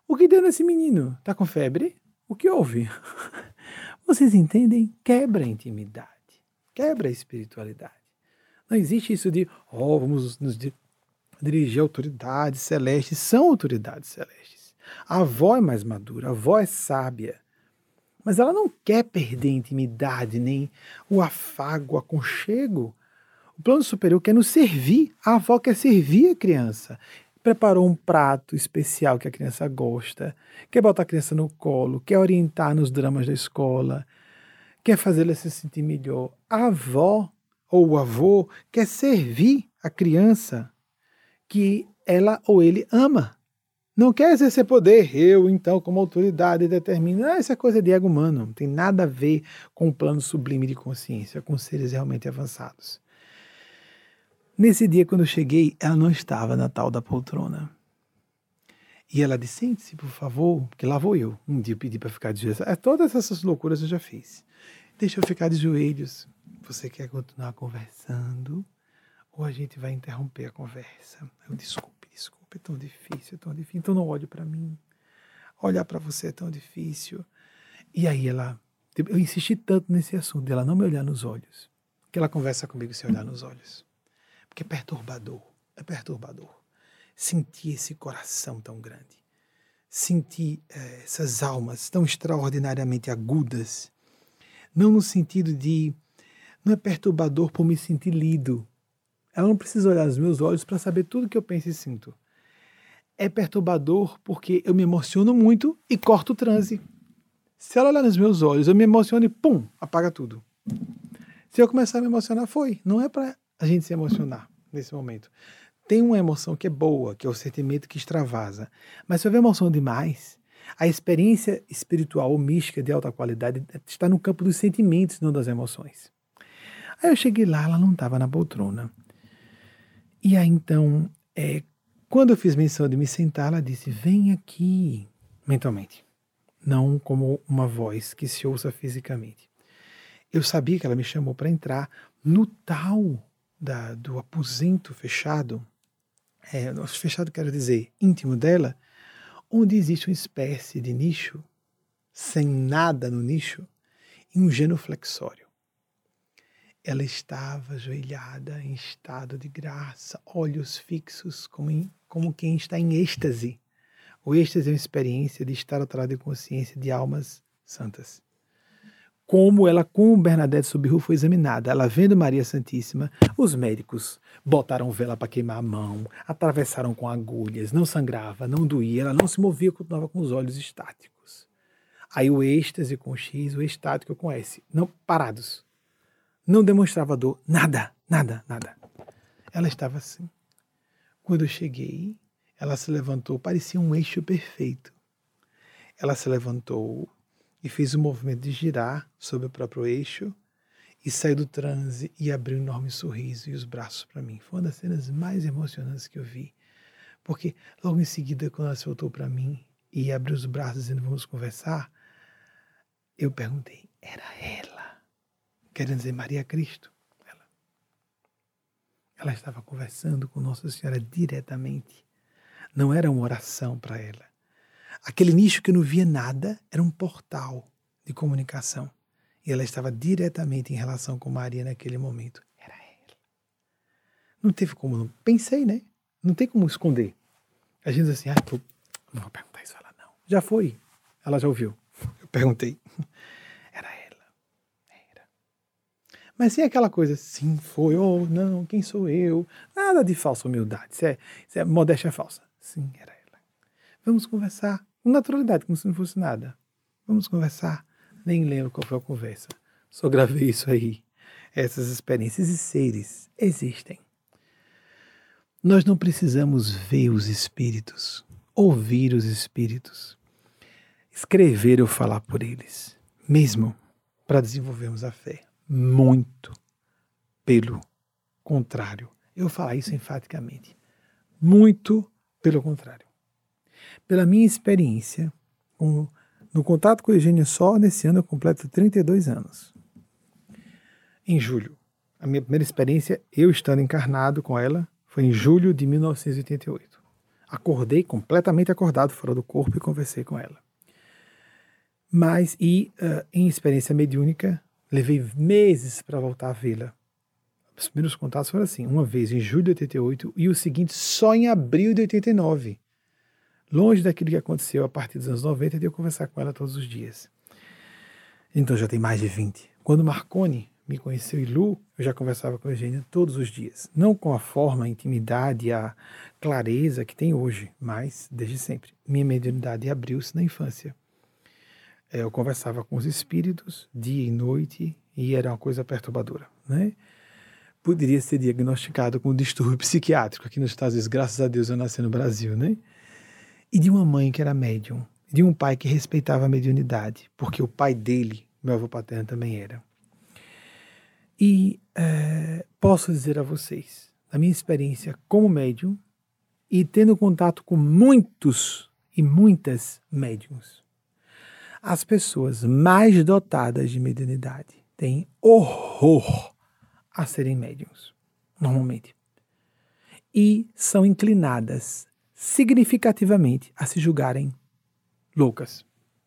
O que deu nesse menino? Tá com febre? O que houve? Vocês entendem? Quebra a intimidade, quebra a espiritualidade. Não existe isso de, oh, vamos nos dirigir autoridades celestes, são autoridades celestes. A avó é mais madura, a avó é sábia. Mas ela não quer perder a intimidade, nem o afago, o aconchego. O plano superior quer nos servir. A avó quer servir a criança. Preparou um prato especial que a criança gosta, quer botar a criança no colo, quer orientar nos dramas da escola, quer fazer ela se sentir melhor. A avó ou o avô quer servir a criança que ela ou ele ama. Não quer exercer poder. Eu, então, como autoridade, determino. Ah, essa é coisa de ego humano. Não tem nada a ver com o plano sublime de consciência, com seres realmente avançados. Nesse dia, quando eu cheguei, ela não estava na tal da poltrona. E ela disse: sente-se, por favor, porque lá vou eu. Um dia eu pedi para ficar de joelhos. É, todas essas loucuras eu já fiz. Deixa eu ficar de joelhos. Você quer continuar conversando? ou a gente vai interromper a conversa. Eu, desculpe, desculpe, é tão difícil, é tão difícil. Então não olhe para mim. Olhar para você é tão difícil. E aí ela, eu insisti tanto nesse assunto dela não me olhar nos olhos, que ela conversa comigo sem olhar nos olhos. Porque é perturbador, é perturbador. Sentir esse coração tão grande, sentir é, essas almas tão extraordinariamente agudas, não no sentido de não é perturbador por me sentir lido, ela não precisa olhar nos meus olhos para saber tudo que eu penso e sinto. É perturbador porque eu me emociono muito e corto o transe. Se ela olhar nos meus olhos, eu me emociono e pum, apaga tudo. Se eu começar a me emocionar, foi. Não é para a gente se emocionar nesse momento. Tem uma emoção que é boa, que é o sentimento que extravasa. Mas se houver emoção demais, a experiência espiritual ou mística de alta qualidade está no campo dos sentimentos, não das emoções. Aí eu cheguei lá, ela não estava na poltrona. E aí então, é, quando eu fiz menção de me sentar, ela disse: Vem aqui, mentalmente, não como uma voz que se ouça fisicamente. Eu sabia que ela me chamou para entrar no tal da, do aposento fechado, é, fechado quero dizer íntimo dela, onde existe uma espécie de nicho, sem nada no nicho, e um genuflexório ela estava ajoelhada em estado de graça, olhos fixos, como, em, como quem está em êxtase. O êxtase é uma experiência de estar atrás de consciência de almas santas. Como ela, com Bernadette Subiru, foi examinada. Ela vendo Maria Santíssima, os médicos botaram vela para queimar a mão, atravessaram com agulhas, não sangrava, não doía, ela não se movia, continuava com os olhos estáticos. Aí o êxtase com X, o estático com S. Não, parados. Não demonstrava dor, nada, nada, nada. Ela estava assim. Quando eu cheguei, ela se levantou, parecia um eixo perfeito. Ela se levantou e fez o movimento de girar sobre o próprio eixo e saiu do transe e abriu um enorme sorriso e os braços para mim. Foi uma das cenas mais emocionantes que eu vi. Porque logo em seguida, quando ela se voltou para mim e abriu os braços dizendo vamos conversar, eu perguntei, era ela? Querendo dizer Maria Cristo? Ela. Ela estava conversando com Nossa Senhora diretamente. Não era uma oração para ela. Aquele nicho que não via nada era um portal de comunicação. E ela estava diretamente em relação com Maria naquele momento. Era ela. Não teve como. Não. Pensei, né? Não tem como esconder. A gente diz assim, ah, tô... não vou perguntar isso a ela, não. Já foi. Ela já ouviu. Eu perguntei. Era ela. Era. Mas sim aquela coisa, sim, foi, ou oh, não, quem sou eu? Nada de falsa humildade. Isso é, isso é modéstia falsa. Sim, era ela. Vamos conversar com naturalidade, como se não fosse nada. Vamos conversar. Nem lembro qual foi a conversa. Só gravei isso aí. Essas experiências e seres existem. Nós não precisamos ver os espíritos, ouvir os espíritos, escrever ou falar por eles, mesmo para desenvolvermos a fé. Muito pelo contrário. Eu falar isso enfaticamente. Muito pelo contrário. Pela minha experiência, com no contato com Eugênia só, nesse ano eu completo 32 anos. Em julho. A minha primeira experiência, eu estando encarnado com ela, foi em julho de 1988. Acordei completamente acordado fora do corpo e conversei com ela. Mas, e uh, em experiência mediúnica, levei meses para voltar a vê-la. Os primeiros contatos foram assim, uma vez em julho de 88 e o seguinte só em abril de 89 longe daquilo que aconteceu a partir dos anos 90, de eu conversar com ela todos os dias. Então já tem mais de 20. Quando Marconi me conheceu e Lu, eu já conversava com a Eugênia todos os dias. Não com a forma, a intimidade, a clareza que tem hoje, mas desde sempre. Minha mediunidade abriu-se na infância. É, eu conversava com os espíritos dia e noite e era uma coisa perturbadora, né? Poderia ser diagnosticado com um distúrbio psiquiátrico aqui nos Estados Unidos, graças a Deus eu nasci no Brasil, né? E de uma mãe que era médium, de um pai que respeitava a mediunidade, porque o pai dele, meu avô paterno, também era. E é, posso dizer a vocês, da minha experiência como médium e tendo contato com muitos e muitas médiums, as pessoas mais dotadas de mediunidade têm horror a serem médiums, normalmente. E são inclinadas significativamente a se julgarem loucas.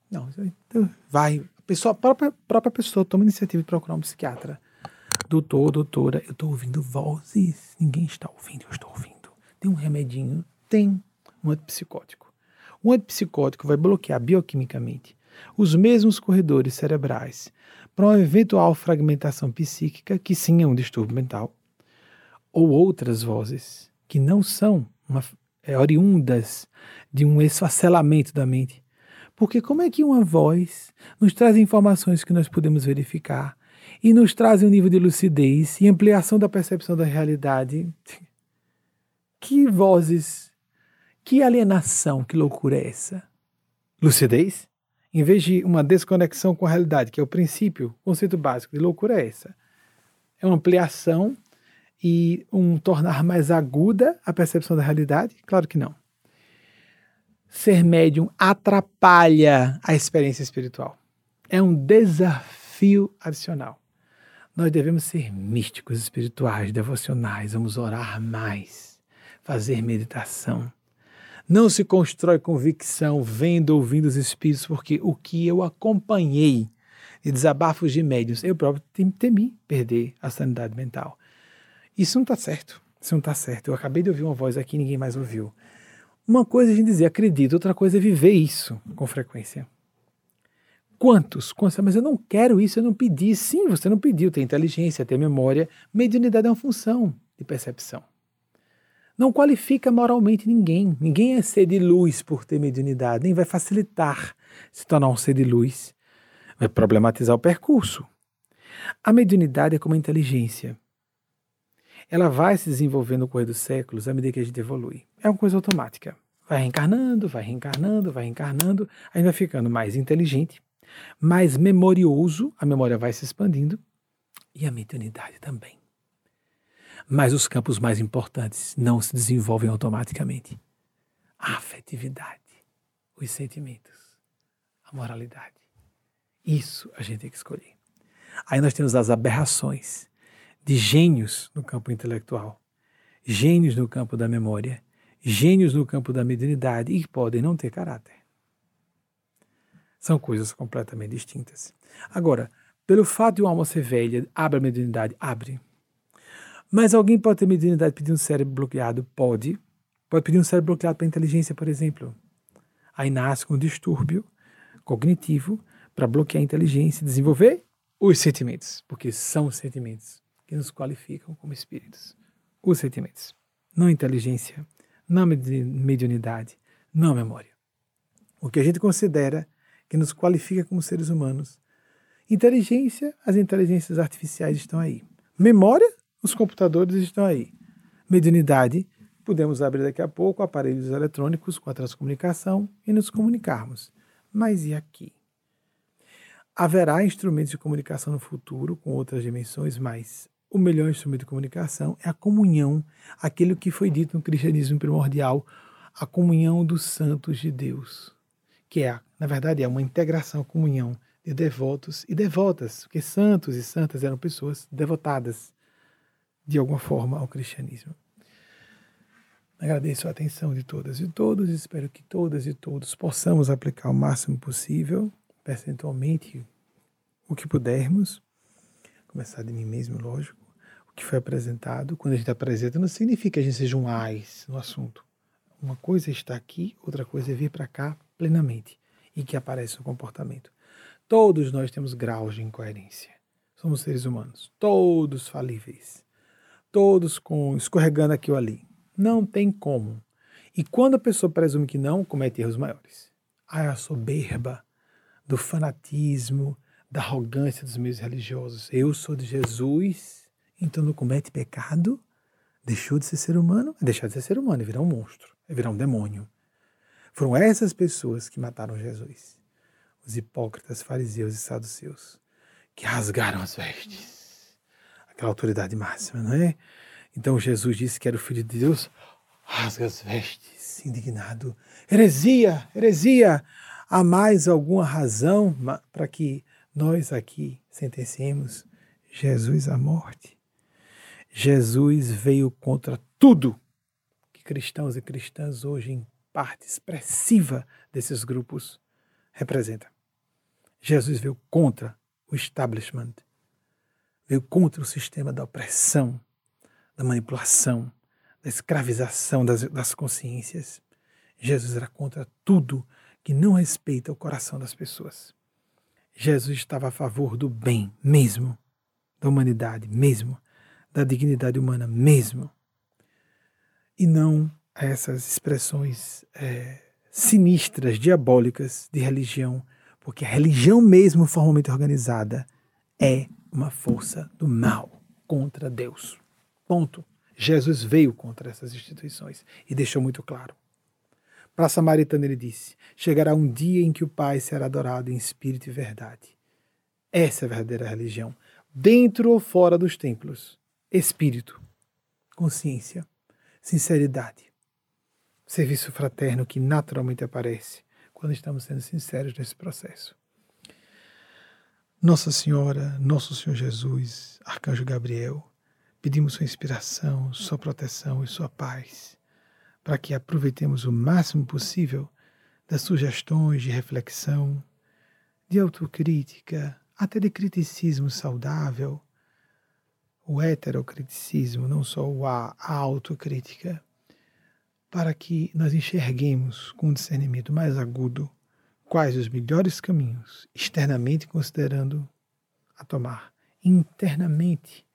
Não, então vai, a pessoa, a própria, própria pessoa toma iniciativa de procurar um psiquiatra. Doutor, doutora, eu estou ouvindo vozes, ninguém está ouvindo, eu estou ouvindo. Tem um remedinho? Tem um antipsicótico. Um antipsicótico vai bloquear bioquimicamente os mesmos corredores cerebrais para uma eventual fragmentação psíquica, que sim é um distúrbio mental, ou outras vozes que não são uma é, oriundas de um esfacelamento da mente. Porque como é que uma voz nos traz informações que nós podemos verificar e nos traz um nível de lucidez e ampliação da percepção da realidade? Que vozes, que alienação, que loucura é essa? Lucidez? Em vez de uma desconexão com a realidade, que é o princípio, o conceito básico de loucura é essa. É uma ampliação e um tornar mais aguda a percepção da realidade? Claro que não. Ser médium atrapalha a experiência espiritual. É um desafio adicional. Nós devemos ser místicos, espirituais, devocionais, vamos orar mais, fazer meditação. Não se constrói convicção vendo, ouvindo os espíritos, porque o que eu acompanhei de desabafos de médios, eu próprio temi perder a sanidade mental. Isso não está certo. Isso não está certo. Eu acabei de ouvir uma voz aqui e ninguém mais ouviu. Uma coisa é a gente dizer acredito, outra coisa é viver isso com frequência. Quantos? Quantos? Mas eu não quero isso, eu não pedi. Sim, você não pediu, tem inteligência, tem memória. Mediunidade é uma função de percepção. não qualifica moralmente ninguém. Ninguém é ser de luz por ter mediunidade, nem vai facilitar se tornar um ser de luz. Vai problematizar o percurso. A mediunidade é como a inteligência. Ela vai se desenvolvendo no correr dos séculos à medida que a gente evolui. É uma coisa automática. Vai reencarnando, vai reencarnando, vai reencarnando, aí vai ficando mais inteligente, mais memorioso, a memória vai se expandindo, e a mediunidade também mas os campos mais importantes não se desenvolvem automaticamente. A afetividade, os sentimentos, a moralidade. Isso a gente tem que escolher. Aí nós temos as aberrações de gênios no campo intelectual, gênios no campo da memória, gênios no campo da mediunidade e que podem não ter caráter. São coisas completamente distintas. Agora, pelo fato de uma alma ser velha, abre a mediunidade? Abre. Mas alguém pode ter mediunidade pedindo um cérebro bloqueado? Pode. Pode pedir um cérebro bloqueado para inteligência, por exemplo. Aí nasce um distúrbio cognitivo para bloquear a inteligência e desenvolver os sentimentos, porque são os sentimentos que nos qualificam como espíritos. Os sentimentos. Não inteligência, não mediunidade, não memória. O que a gente considera que nos qualifica como seres humanos. Inteligência, as inteligências artificiais estão aí. Memória, os computadores estão aí. Mediunidade, podemos abrir daqui a pouco aparelhos eletrônicos com a transcomunicação e nos comunicarmos. Mas e aqui? Haverá instrumentos de comunicação no futuro com outras dimensões, mas o melhor instrumento de comunicação é a comunhão, aquilo que foi dito no cristianismo primordial, a comunhão dos santos de Deus, que é, na verdade, é uma integração, comunhão de devotos e devotas, porque santos e santas eram pessoas devotadas de alguma forma ao cristianismo. Agradeço a atenção de todas e todos, espero que todas e todos possamos aplicar o máximo possível, percentualmente, o que pudermos, começar de mim mesmo, lógico, que foi apresentado. Quando a gente apresenta, não significa que a gente seja um ais no assunto. Uma coisa é estar aqui, outra coisa é vir para cá plenamente e que apareça o comportamento. Todos nós temos graus de incoerência. Somos seres humanos, todos falíveis todos com escorregando aqui ou ali. Não tem como. E quando a pessoa presume que não, comete erros maiores. Ah, a soberba do fanatismo, da arrogância dos meios religiosos. Eu sou de Jesus, então não comete pecado? Deixou de ser ser humano? É deixar de ser ser humano, é virar um monstro, é virar um demônio. Foram essas pessoas que mataram Jesus. Os hipócritas, fariseus e saduceus, que rasgaram as vestes aquela autoridade máxima, não é? Então Jesus disse que era o Filho de Deus, rasga as vestes, indignado. Heresia, heresia! Há mais alguma razão para que nós aqui sentenciemos Jesus à morte? Jesus veio contra tudo que cristãos e cristãs hoje, em parte expressiva desses grupos, representam. Jesus veio contra o establishment, veio contra o sistema da opressão, da manipulação, da escravização das, das consciências. Jesus era contra tudo que não respeita o coração das pessoas. Jesus estava a favor do bem mesmo, da humanidade mesmo, da dignidade humana mesmo, e não a essas expressões é, sinistras, diabólicas de religião, porque a religião mesmo formalmente organizada é uma força do mal contra Deus. Ponto. Jesus veio contra essas instituições e deixou muito claro. Para a samaritana ele disse: Chegará um dia em que o Pai será adorado em espírito e verdade. Essa é a verdadeira religião. Dentro ou fora dos templos. Espírito, consciência, sinceridade. Serviço fraterno que naturalmente aparece quando estamos sendo sinceros nesse processo. Nossa Senhora, Nosso Senhor Jesus, Arcanjo Gabriel, pedimos sua inspiração, sua proteção e sua paz, para que aproveitemos o máximo possível das sugestões de reflexão, de autocrítica, até de criticismo saudável, o heterocriticismo, não só a autocrítica, para que nós enxerguemos com um discernimento mais agudo quais os melhores caminhos, externamente considerando a tomar, internamente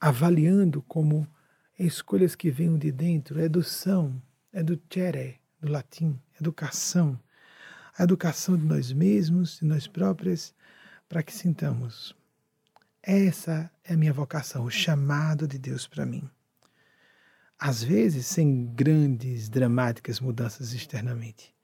avaliando como escolhas que venham de dentro, educação, é do cere, do latim, educação. A educação de nós mesmos, de nós próprios, para que sintamos. Essa é a minha vocação, o chamado de Deus para mim. Às vezes, sem grandes, dramáticas mudanças externamente,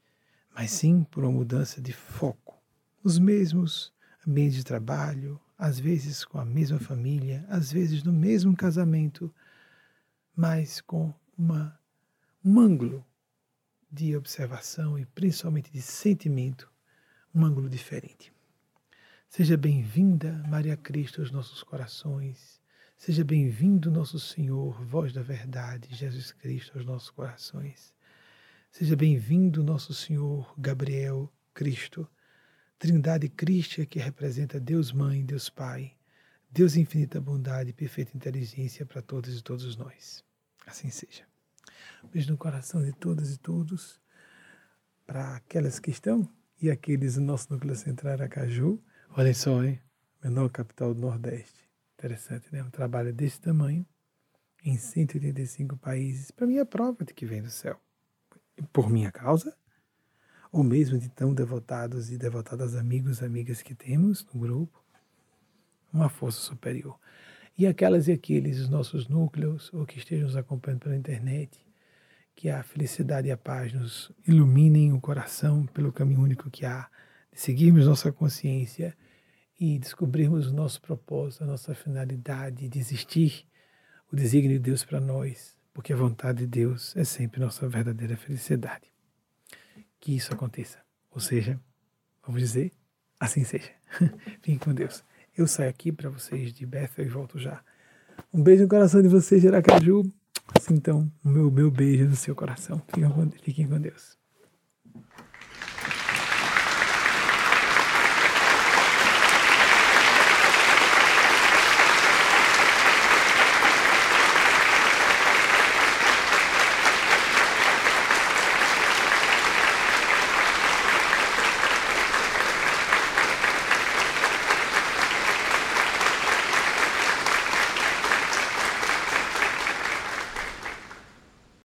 mas sim por uma mudança de foco. Os mesmos ambientes de trabalho, às vezes com a mesma família, às vezes no mesmo casamento, mas com uma, um ângulo de observação e principalmente de sentimento, um ângulo diferente. Seja bem-vinda, Maria Cristo, aos nossos corações. Seja bem-vindo, nosso Senhor, voz da verdade, Jesus Cristo, aos nossos corações. Seja bem-vindo, nosso Senhor, Gabriel Cristo, Trindade Crística que representa Deus Mãe, Deus Pai, Deus infinita bondade e perfeita inteligência para todos e todos nós. Assim seja. Um beijo no coração de todas e todos. Para aquelas que estão e aqueles do nosso núcleo central Aracaju. Olhem só, hein? Menor capital do Nordeste. Interessante, né? Um trabalho desse tamanho em 185 países. Para mim é prova de que vem do céu. Por minha causa, ou mesmo de tão devotados e devotadas amigos amigas que temos no grupo, uma força superior e aquelas e aqueles, os nossos núcleos, ou que estejam nos acompanhando pela internet, que a felicidade e a paz nos iluminem o coração pelo caminho único que há, de seguirmos nossa consciência e descobrirmos o nosso propósito, a nossa finalidade, de existir o desígnio de Deus para nós, porque a vontade de Deus é sempre nossa verdadeira felicidade. Que isso aconteça. Ou seja, vamos dizer, assim seja. Fiquem com Deus. Eu saio aqui para vocês de Bethel e volto já. Um beijo no coração de vocês, Aracaju. Assim, então, o meu, meu beijo no seu coração. Fiquem com, fiquem com Deus.